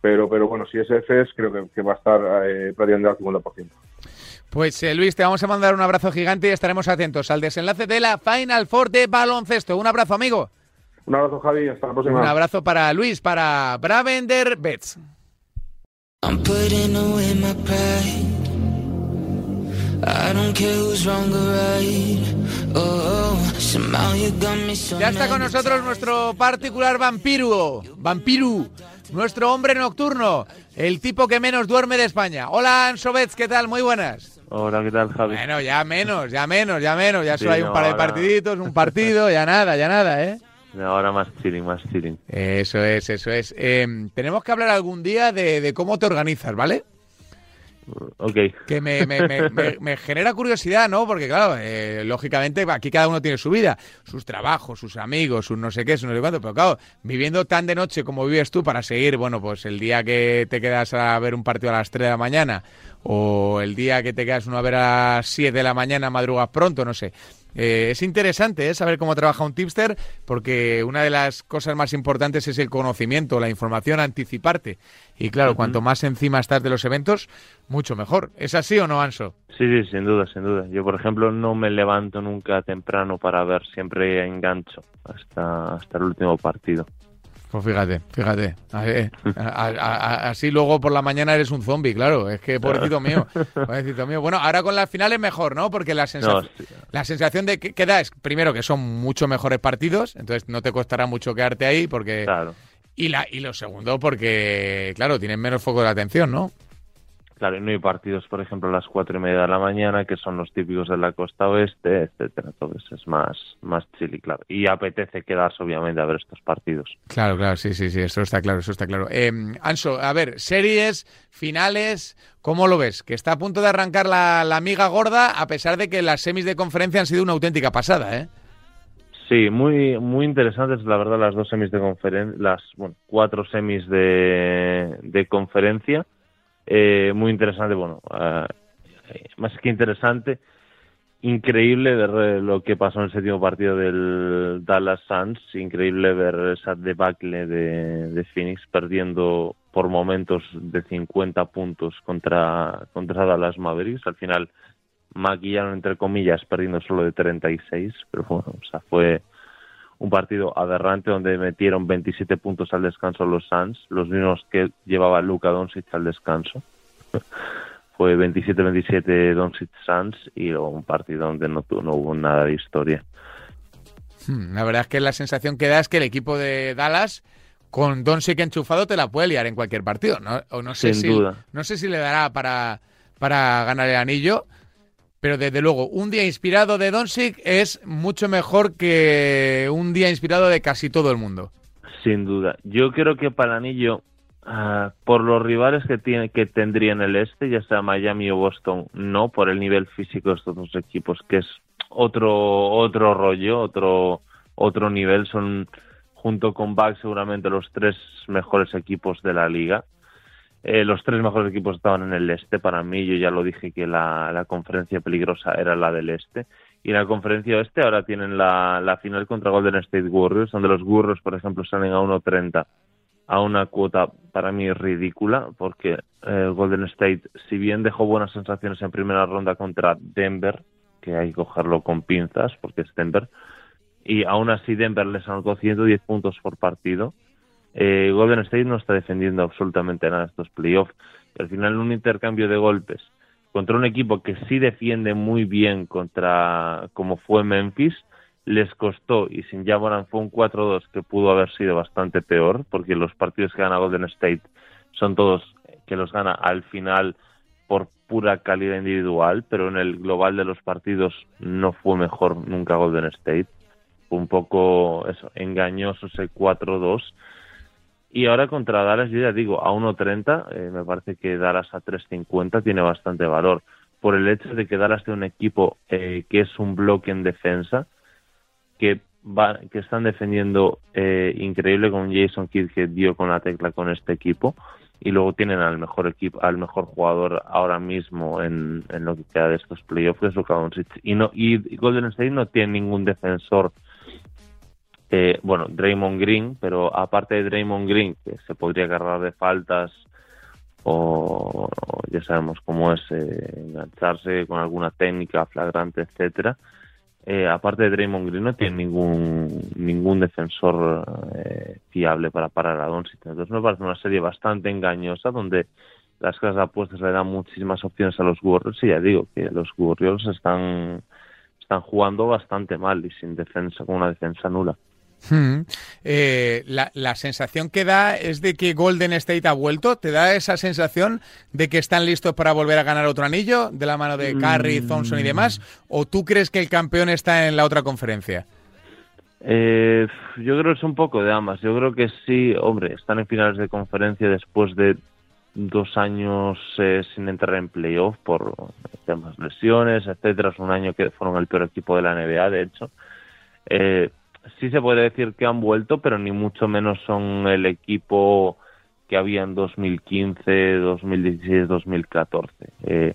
pero pero bueno si es EFES creo que, va a estar eh, prácticamente al 50% pues eh, Luis, te vamos a mandar un abrazo gigante y estaremos atentos al desenlace de la Final Four de baloncesto. Un abrazo, amigo. Un abrazo, Javi. Hasta la próxima. Un abrazo para Luis, para Bravender Betts. Ya está con nosotros nuestro particular vampiro, vampiru, nuestro hombre nocturno, el tipo que menos duerme de España. Hola, Anso Betts, ¿qué tal? Muy buenas. Hola, ¿qué tal, Javi? Bueno, ya menos, ya menos, ya menos. Ya solo hay un par de partiditos, un partido, ya nada, ya nada, ¿eh? Ahora más chilling, más chilling. Eso es, eso es. Em, tenemos que hablar algún día de, cómo te organizas, ¿vale? Que me, me, genera curiosidad, ¿no? Porque, claro, eh, lógicamente aquí cada uno tiene su vida, sus trabajos, sus amigos, sus no sé qué, sus no sé cuánto. Pero, claro, viviendo tan de noche como vives tú para seguir, bueno, pues el día que te quedas a ver un partido a las 3 de la mañana o el día que te quedas uno a ver a las 7 de la mañana, madrugas pronto, no sé. Eh, es interesante ¿eh? saber cómo trabaja un tipster porque una de las cosas más importantes es el conocimiento, la información, anticiparte. Y claro, cuanto más encima estás de los eventos, mucho mejor. ¿Es así o no, Anso? Sí, sí, sin duda, sin duda. Yo, por ejemplo, no me levanto nunca temprano para ver, siempre engancho hasta, hasta el último partido. Pues fíjate, fíjate. así luego por la mañana eres un zombie, claro. Es que pobrecito mío, pobrecito mío. Bueno, ahora con las finales mejor, ¿no? Porque la sensación, la sensación de que, da es, primero, que son mucho mejores partidos, entonces no te costará mucho quedarte ahí porque... Claro. Y, la, y lo segundo, porque, claro, tienen menos foco de atención, ¿no? Claro, no hay partidos, por ejemplo, a las cuatro y media de la mañana, que son los típicos de la costa oeste, etcétera. Entonces es más, más chili, claro. Y apetece quedarse, obviamente, a ver estos partidos. Claro, claro, sí, sí, sí, eso está claro, eso está claro. Eh, Anso, a ver, series, finales, ¿cómo lo ves? Que está a punto de arrancar la, la miga gorda, a pesar de que las semis de conferencia han sido una auténtica pasada, ¿eh? Sí, muy muy interesantes, la verdad, las dos semis de conferencia, las bueno, cuatro semis de, de conferencia eh, muy interesante, bueno, eh, más que interesante, increíble ver eh, lo que pasó en el séptimo partido del Dallas Suns, increíble ver esa debacle de, de Phoenix perdiendo por momentos de 50 puntos contra, contra Dallas Mavericks, al final maquillaron entre comillas perdiendo solo de 36, pero bueno, o sea, fue un partido aberrante donde metieron 27 puntos al descanso los Suns, los mismos que llevaba Luka Doncic al descanso. Fue 27-27 Doncic Suns y luego un partido donde no, no hubo nada de historia. Hmm, la verdad es que la sensación que da es que el equipo de Dallas con Doncic enchufado te la puede liar en cualquier partido, ¿no? O no sé Sin si, duda. No sé si le dará para, para ganar el anillo, pero desde luego, un día inspirado de Doncic es mucho mejor que un día inspirado de casi todo el mundo. Sin duda. Yo creo que para el anillo, ah, por los rivales que tiene que tendría en el este, ya sea Miami o Boston, no, por el nivel físico de estos dos equipos, que es otro otro rollo, otro otro nivel. Son junto con Bucks seguramente los tres mejores equipos de la liga. Eh, los tres mejores equipos estaban en el este. Para mí, yo ya lo dije que la, conferencia peligrosa era la del este. Y en la conferencia oeste ahora tienen la, final contra Golden State Warriors, donde los Warriors, por ejemplo, salen a 1.30 a una cuota para mí ridícula, porque eh, Golden State, si bien dejó buenas sensaciones en primera ronda contra Denver, que hay que cogerlo con pinzas, porque es Denver, y aún así Denver les anotó 110 puntos por partido, eh, Golden State no está defendiendo absolutamente nada estos playoffs. Al final, un intercambio de golpes contra un equipo que sí defiende muy bien contra como fue Memphis, les costó y sin Jamoran fue un 4-2 que pudo haber sido bastante peor, porque los partidos que gana Golden State son todos que los gana al final por pura calidad individual, pero en el global de los partidos no fue mejor nunca Golden State fue un poco eso, engañoso ese 4-2. Y ahora contra Dallas, yo ya digo, a 1.30, eh, me parece que Dallas a 3.50 tiene bastante valor. Por el hecho de que Dallas tiene un equipo eh, que es un bloque en defensa, que, va, que están defendiendo eh, increíble con Jason Kidd, que dio con la tecla con este equipo. Y luego tienen al mejor equipo, al mejor jugador ahora mismo en, lo que queda de estos playoffs, que es Luka Doncic. Y, no, y Golden State no tiene ningún defensor eh, bueno, Draymond Green, pero aparte de Draymond Green, que se podría agarrar de faltas o, ya sabemos cómo es eh, engancharse con alguna técnica flagrante, etcétera. Eh, aparte de Draymond Green no tiene ningún ningún defensor eh, fiable para parar a Doncic. Entonces me parece una serie bastante engañosa donde las casas de apuestas le dan muchísimas opciones a los Warriors y ya digo que los Warriors están están jugando bastante mal y sin defensa con una defensa nula. Hmm. Eh, la, la, sensación que da es de que Golden State ha vuelto. ¿Te da esa sensación de que están listos para volver a ganar otro anillo de la mano de Curry, mm. Thompson y demás? ¿O tú crees que el campeón está en la otra conferencia? Eh, yo creo que es un poco de ambas. Yo creo que sí, hombre, están en finales de conferencia después de dos años eh, sin entrar en playoff por temas lesiones, etcétera. Es un año que fueron el peor equipo de la NBA, de hecho. Eh, sí se puede decir que han vuelto, pero ni mucho menos son el equipo que había en 2015, 2016, 2014. Eh,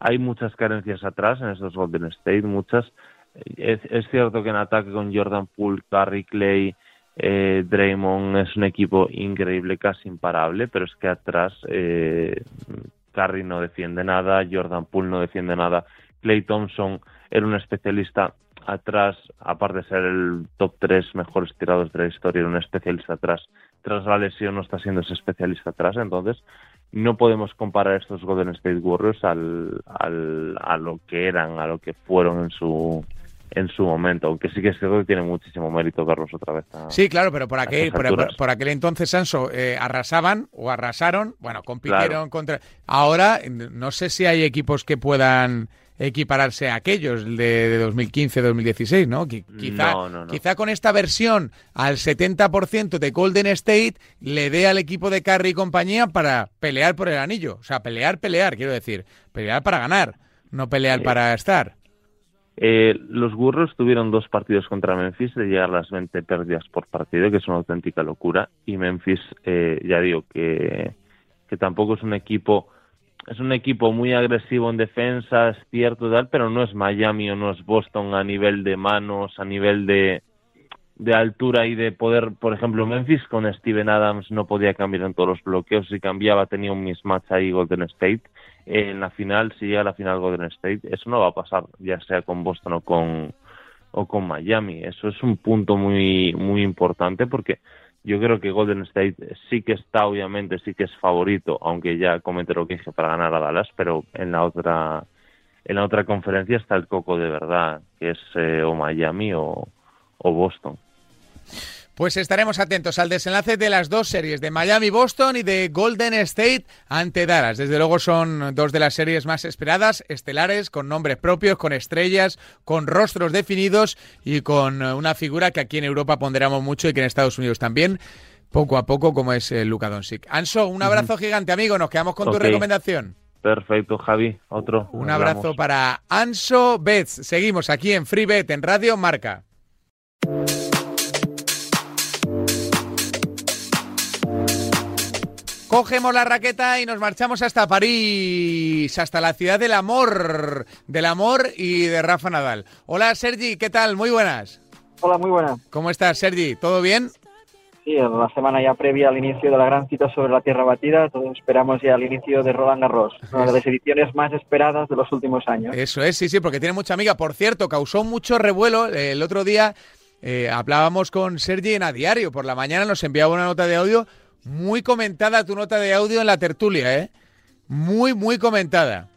hay muchas carencias atrás en esos Golden State, muchas. Es, es cierto que en ataque con Jordan Poole, Curry Clay, eh, Draymond es un equipo increíble, casi imparable, pero es que atrás eh, Curry no defiende nada, Jordan Poole no defiende nada, Clay Thompson era un especialista atrás, aparte de ser el top 3 mejores tirados de la historia, un especialista atrás, tras la lesión no está siendo ese especialista atrás, entonces no podemos comparar estos Golden State Warriors al, al, a lo que eran, a lo que fueron en su en su momento, aunque sí que es cierto que tiene muchísimo mérito verlos otra vez. sí, claro, pero por aquel, por, aquel entonces, Sanso, eh, arrasaban o arrasaron, bueno, compitieron contra... Ahora, no sé si hay equipos que puedan equipararse a aquellos de, 2015-2016, ¿no? Quizá, quizá con esta versión al 70% de Golden State le dé al equipo de Curry y compañía para pelear por el anillo. O sea, pelear, pelear, quiero decir. Pelear para ganar, no pelear para estar. Eh, los Burros tuvieron dos partidos contra Memphis de llegar a las 20 pérdidas por partido, que es una auténtica locura. Y Memphis, eh, ya digo que, que tampoco es un equipo es un equipo muy agresivo en defensa, es cierto, tal, pero no es Miami o no es Boston a nivel de manos, a nivel de, de altura y de poder. Por ejemplo, Memphis con Steven Adams no podía cambiar en todos los bloqueos. Si cambiaba, tenía un mismatch ahí Golden State. en la final, si llega a la final Golden State, eso no va a pasar, ya sea con Boston o con, o con Miami. Eso es un punto muy, muy importante porque yo creo que Golden State sí que está, obviamente, sí que es favorito, aunque ya comete lo que dije para ganar a Dallas, pero en la otra en la otra conferencia está el coco de verdad, que es eh, o Miami o, o Boston. Pues estaremos atentos al desenlace de las dos series, de Miami-Boston y de Golden State ante Dallas. Desde luego son dos de las series más esperadas, estelares, con nombres propios, con estrellas, con rostros definidos y con eh, una figura que aquí en Europa ponderamos mucho y que en Estados Unidos también, poco a poco, como es eh, Luka Doncic. Anso, un abrazo gigante, amigo. Nos quedamos con tu recomendación. Perfecto, Javi. Otro. Un abrazo para Anso Betts. Seguimos aquí en Free Bet, en Radio Marca. Cogemos la raqueta y nos marchamos hasta París, hasta la ciudad del amor, del amor y de Rafa Nadal. Hola Sergi, ¿qué tal? Muy buenas. Hola, muy buenas. ¿Cómo estás, Sergi? ¿Todo bien? Sí, la semana ya previa al inicio de la gran cita sobre la tierra batida, todos esperamos ya el inicio de Roland Garros, una de las ediciones más esperadas de los últimos años. Eso es, sí, sí, porque tiene mucha amiga. Por cierto, causó mucho revuelo el otro día. Eh, hablábamos con Sergi en a diario. Por la mañana nos enviaba una nota de audio muy comentada tu nota de audio en la tertulia, ¿eh? Muy, muy comentada.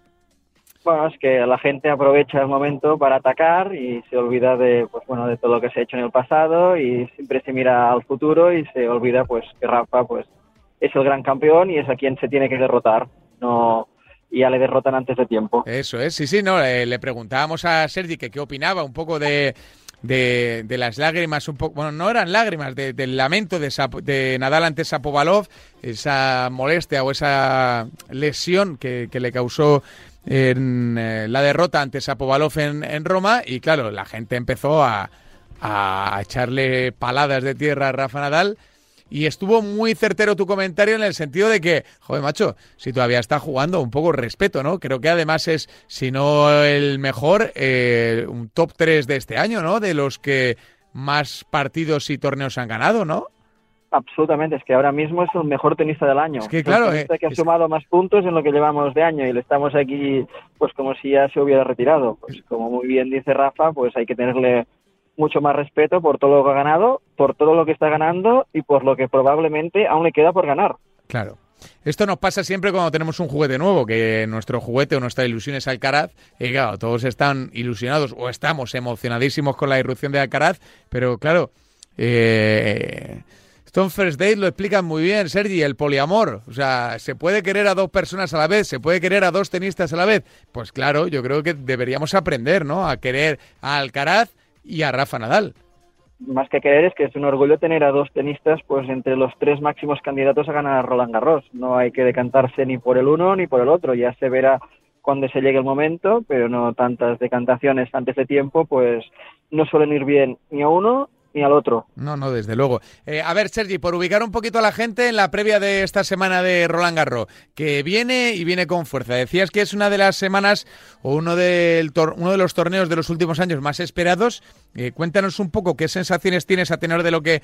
Bueno, es que la gente aprovecha el momento para atacar y se olvida de, pues bueno, de todo lo que se ha hecho en el pasado y siempre se mira al futuro y se olvida, pues, que Rafa, pues, es el gran campeón y es a quien se tiene que derrotar. No, y ya le derrotan antes de tiempo. Eso es, sí, sí, no, le preguntábamos a Sergi que qué opinaba un poco de de, las lágrimas, un poco, bueno, no eran lágrimas, de- del lamento de, de Nadal ante Sapovalov, esa molestia o esa lesión que, que le causó en eh, la derrota ante Sapovalov en, en Roma. Y claro, la gente empezó a, a echarle paladas de tierra a Rafa Nadal y estuvo muy certero tu comentario en el sentido de que, joder, macho, si todavía está jugando, un poco respeto, ¿no? Creo que además es, si no el mejor, eh, un top 3 de este año, ¿no? De los que más partidos y torneos han ganado, ¿no? Absolutamente, es que ahora mismo es el mejor tenista del año. Es que, El claro, tenista eh, que ha es- sumado más puntos en lo que llevamos de año y le estamos aquí, pues como si ya se hubiera retirado. Pues como muy bien dice Rafa, pues hay que tenerle mucho más respeto por todo lo que ha ganado, por todo lo que está ganando y por lo que probablemente aún le queda por ganar. Claro. Esto nos pasa siempre cuando tenemos un juguete nuevo, que nuestro juguete o nuestra ilusión es Alcaraz, y claro, todos están ilusionados o estamos emocionadísimos con la irrupción de Alcaraz, pero claro, eh, Stone First Date lo explican muy bien, Sergi, el poliamor, o sea, se puede querer a dos personas a la vez, se puede querer a dos tenistas a la vez, pues claro, yo creo que deberíamos aprender, ¿no? A querer a Alcaraz y a Rafa Nadal. Más que querer es que es un orgullo tener a dos tenistas pues entre los tres máximos candidatos a ganar Roland Garros. No hay que decantarse ni por el uno ni por el otro, ya se verá cuando se llegue el momento, pero no tantas decantaciones antes de tiempo, pues no suelen ir bien ni a uno ni al otro. No, no, desde luego. Eh, a ver, Sergi, por ubicar un poquito a la gente en la previa de esta semana de Roland Garros, que viene y viene con fuerza. Decías que es una de las semanas o uno, uno de los torneos de los últimos años más esperados. Eh, cuéntanos un poco qué sensaciones tienes a tenor de lo que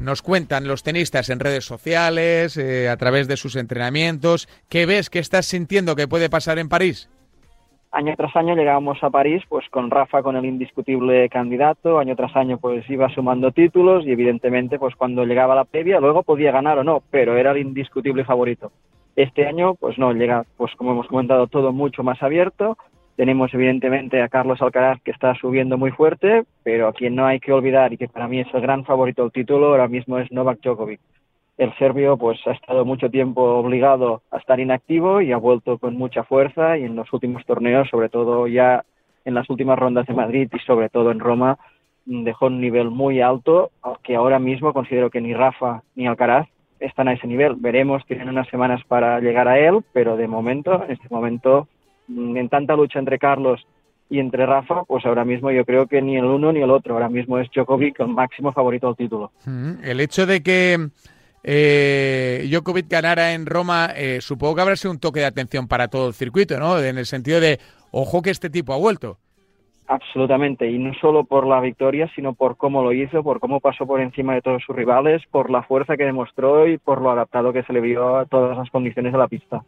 nos cuentan los tenistas en redes sociales, eh, a través de sus entrenamientos. ¿Qué ves, qué estás sintiendo que puede pasar en París? Año tras año llegábamos a París pues con Rafa con el indiscutible candidato, año tras año pues iba sumando títulos y evidentemente pues cuando llegaba la previa luego podía ganar o no, pero era el indiscutible favorito. Este año pues no, llega pues como hemos comentado todo mucho más abierto. Tenemos evidentemente a Carlos Alcaraz que está subiendo muy fuerte, pero a quien no hay que olvidar y que para mí es el gran favorito del título ahora mismo es Novak Djokovic. El serbio pues ha estado mucho tiempo obligado a estar inactivo y ha vuelto con mucha fuerza y en los últimos torneos, sobre todo ya en las últimas rondas de Madrid y sobre todo en Roma, mm, dejó un nivel muy alto que ahora mismo considero que ni Rafa ni Alcaraz están a ese nivel. Veremos, tienen unas semanas para llegar a él, pero de momento, en este momento, mm, en tanta lucha entre Carlos y entre Rafa, pues ahora mismo yo creo que ni el uno ni el otro. Ahora mismo es Djokovic el máximo favorito del título. Mm, El hecho de que eh, Djokovic ganara en Roma, eh, supongo que habrá sido un toque de atención para todo el circuito, ¿no? En el sentido de, ojo que este tipo ha vuelto. Absolutamente, y no solo por la victoria, sino por cómo lo hizo, por cómo pasó por encima de todos sus rivales, por la fuerza que demostró y por lo adaptado que se le vio a todas las condiciones de la pista.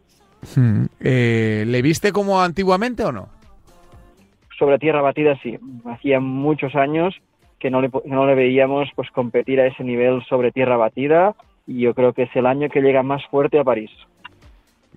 Eh, ¿Le viste como antiguamente o no? Sobre tierra batida sí, hacía muchos años que no le, no le veíamos pues competir a ese nivel sobre tierra batida y yo creo que es el año que llega más fuerte a París.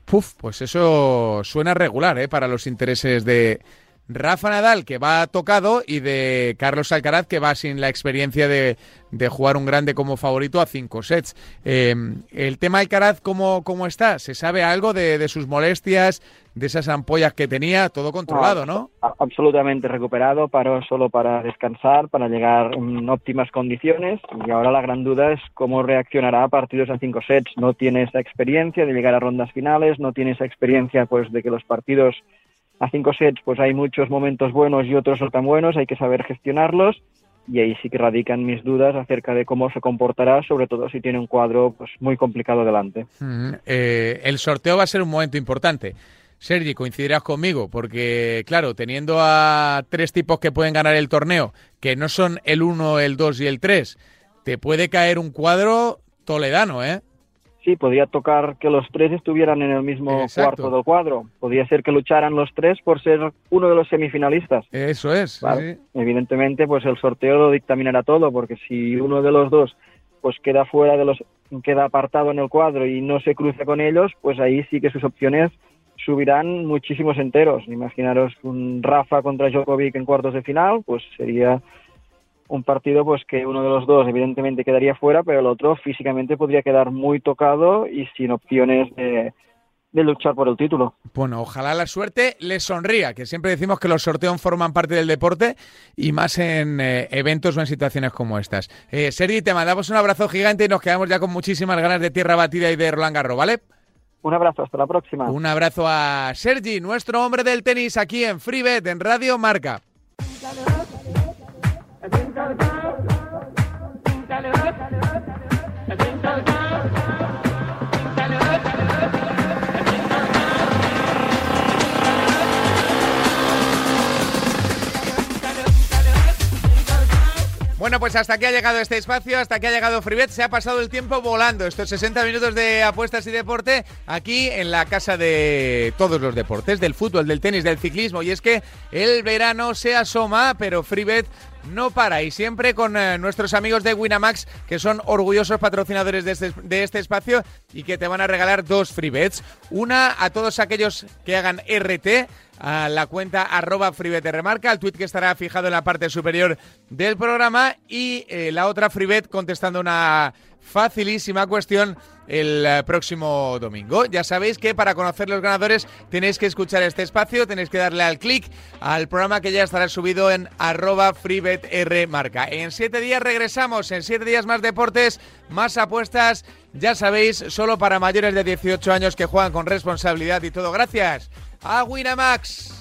Puf, pues eso suena regular, ¿eh? Para los intereses de Rafa Nadal, que va tocado, y de Carlos Alcaraz, que va sin la experiencia de, de jugar un grande como favorito a cinco sets. Eh, el tema Alcaraz, ¿cómo, ¿cómo está? ¿Se sabe algo de, de sus molestias, de esas ampollas que tenía? Todo controlado, ¿no? A- Absolutamente recuperado, paró solo para descansar, para llegar en óptimas condiciones y ahora la gran duda es cómo reaccionará a partidos a cinco sets. No tiene esa experiencia de llegar a rondas finales, no tiene esa experiencia pues de que los partidos a cinco sets pues hay muchos momentos buenos y otros no tan buenos, hay que saber gestionarlos y ahí sí que radican mis dudas acerca de cómo se comportará, sobre todo si tiene un cuadro pues muy complicado delante. Eh, el sorteo va a ser un momento importante. Sergi, coincidirás conmigo, porque claro, teniendo a tres tipos que pueden ganar el torneo, que no son el 1, el 2 y el 3, te puede caer un cuadro toledano, ¿eh? Sí, podría tocar que los tres estuvieran en el mismo Exacto. cuarto del cuadro. Podría ser que lucharan los tres por ser uno de los semifinalistas. Eso es. Sí. Evidentemente, pues el sorteo lo dictaminará todo, porque si uno de los dos pues queda fuera de los queda apartado en el cuadro y no se cruza con ellos, pues ahí sí que sus opciones subirán muchísimos enteros. Imaginaros un Rafa contra Djokovic en cuartos de final, pues sería un partido pues que uno de los dos evidentemente quedaría fuera, pero el otro físicamente podría quedar muy tocado y sin opciones de, de luchar por el título. Bueno, ojalá la suerte les sonría, que siempre decimos que los sorteos forman parte del deporte y más en eh, eventos o en situaciones como estas. Eh, Sergi, te mandamos un abrazo gigante y nos quedamos ya con muchísimas ganas de tierra batida y de Roland Garros, ¿vale? Un abrazo, hasta la próxima. Un abrazo a Sergi, nuestro hombre del tenis aquí en Freebet, en Radio Marca. Bueno, pues hasta aquí ha llegado este espacio, hasta aquí ha llegado Freebet. Se ha pasado el tiempo volando estos 60 minutos de apuestas y deporte aquí en la casa de todos los deportes, del fútbol, del tenis, del ciclismo. Y es que el verano se asoma, pero Freebet no para y siempre con eh, nuestros amigos de Winamax que son orgullosos patrocinadores de este, de este espacio y que te van a regalar dos free bets. Una a todos aquellos que hagan RT a la cuenta arroba remarca, el tweet que estará fijado en la parte superior del programa y eh, la otra freebet contestando una facilísima cuestión el eh, próximo domingo. Ya sabéis que para conocer los ganadores tenéis que escuchar este espacio, tenéis que darle al clic al programa que ya estará subido en arroba freebetrmarca. En siete días regresamos, en siete días más deportes, más apuestas, ya sabéis, solo para mayores de 18 años que juegan con responsabilidad y todo. Gracias a Winamax.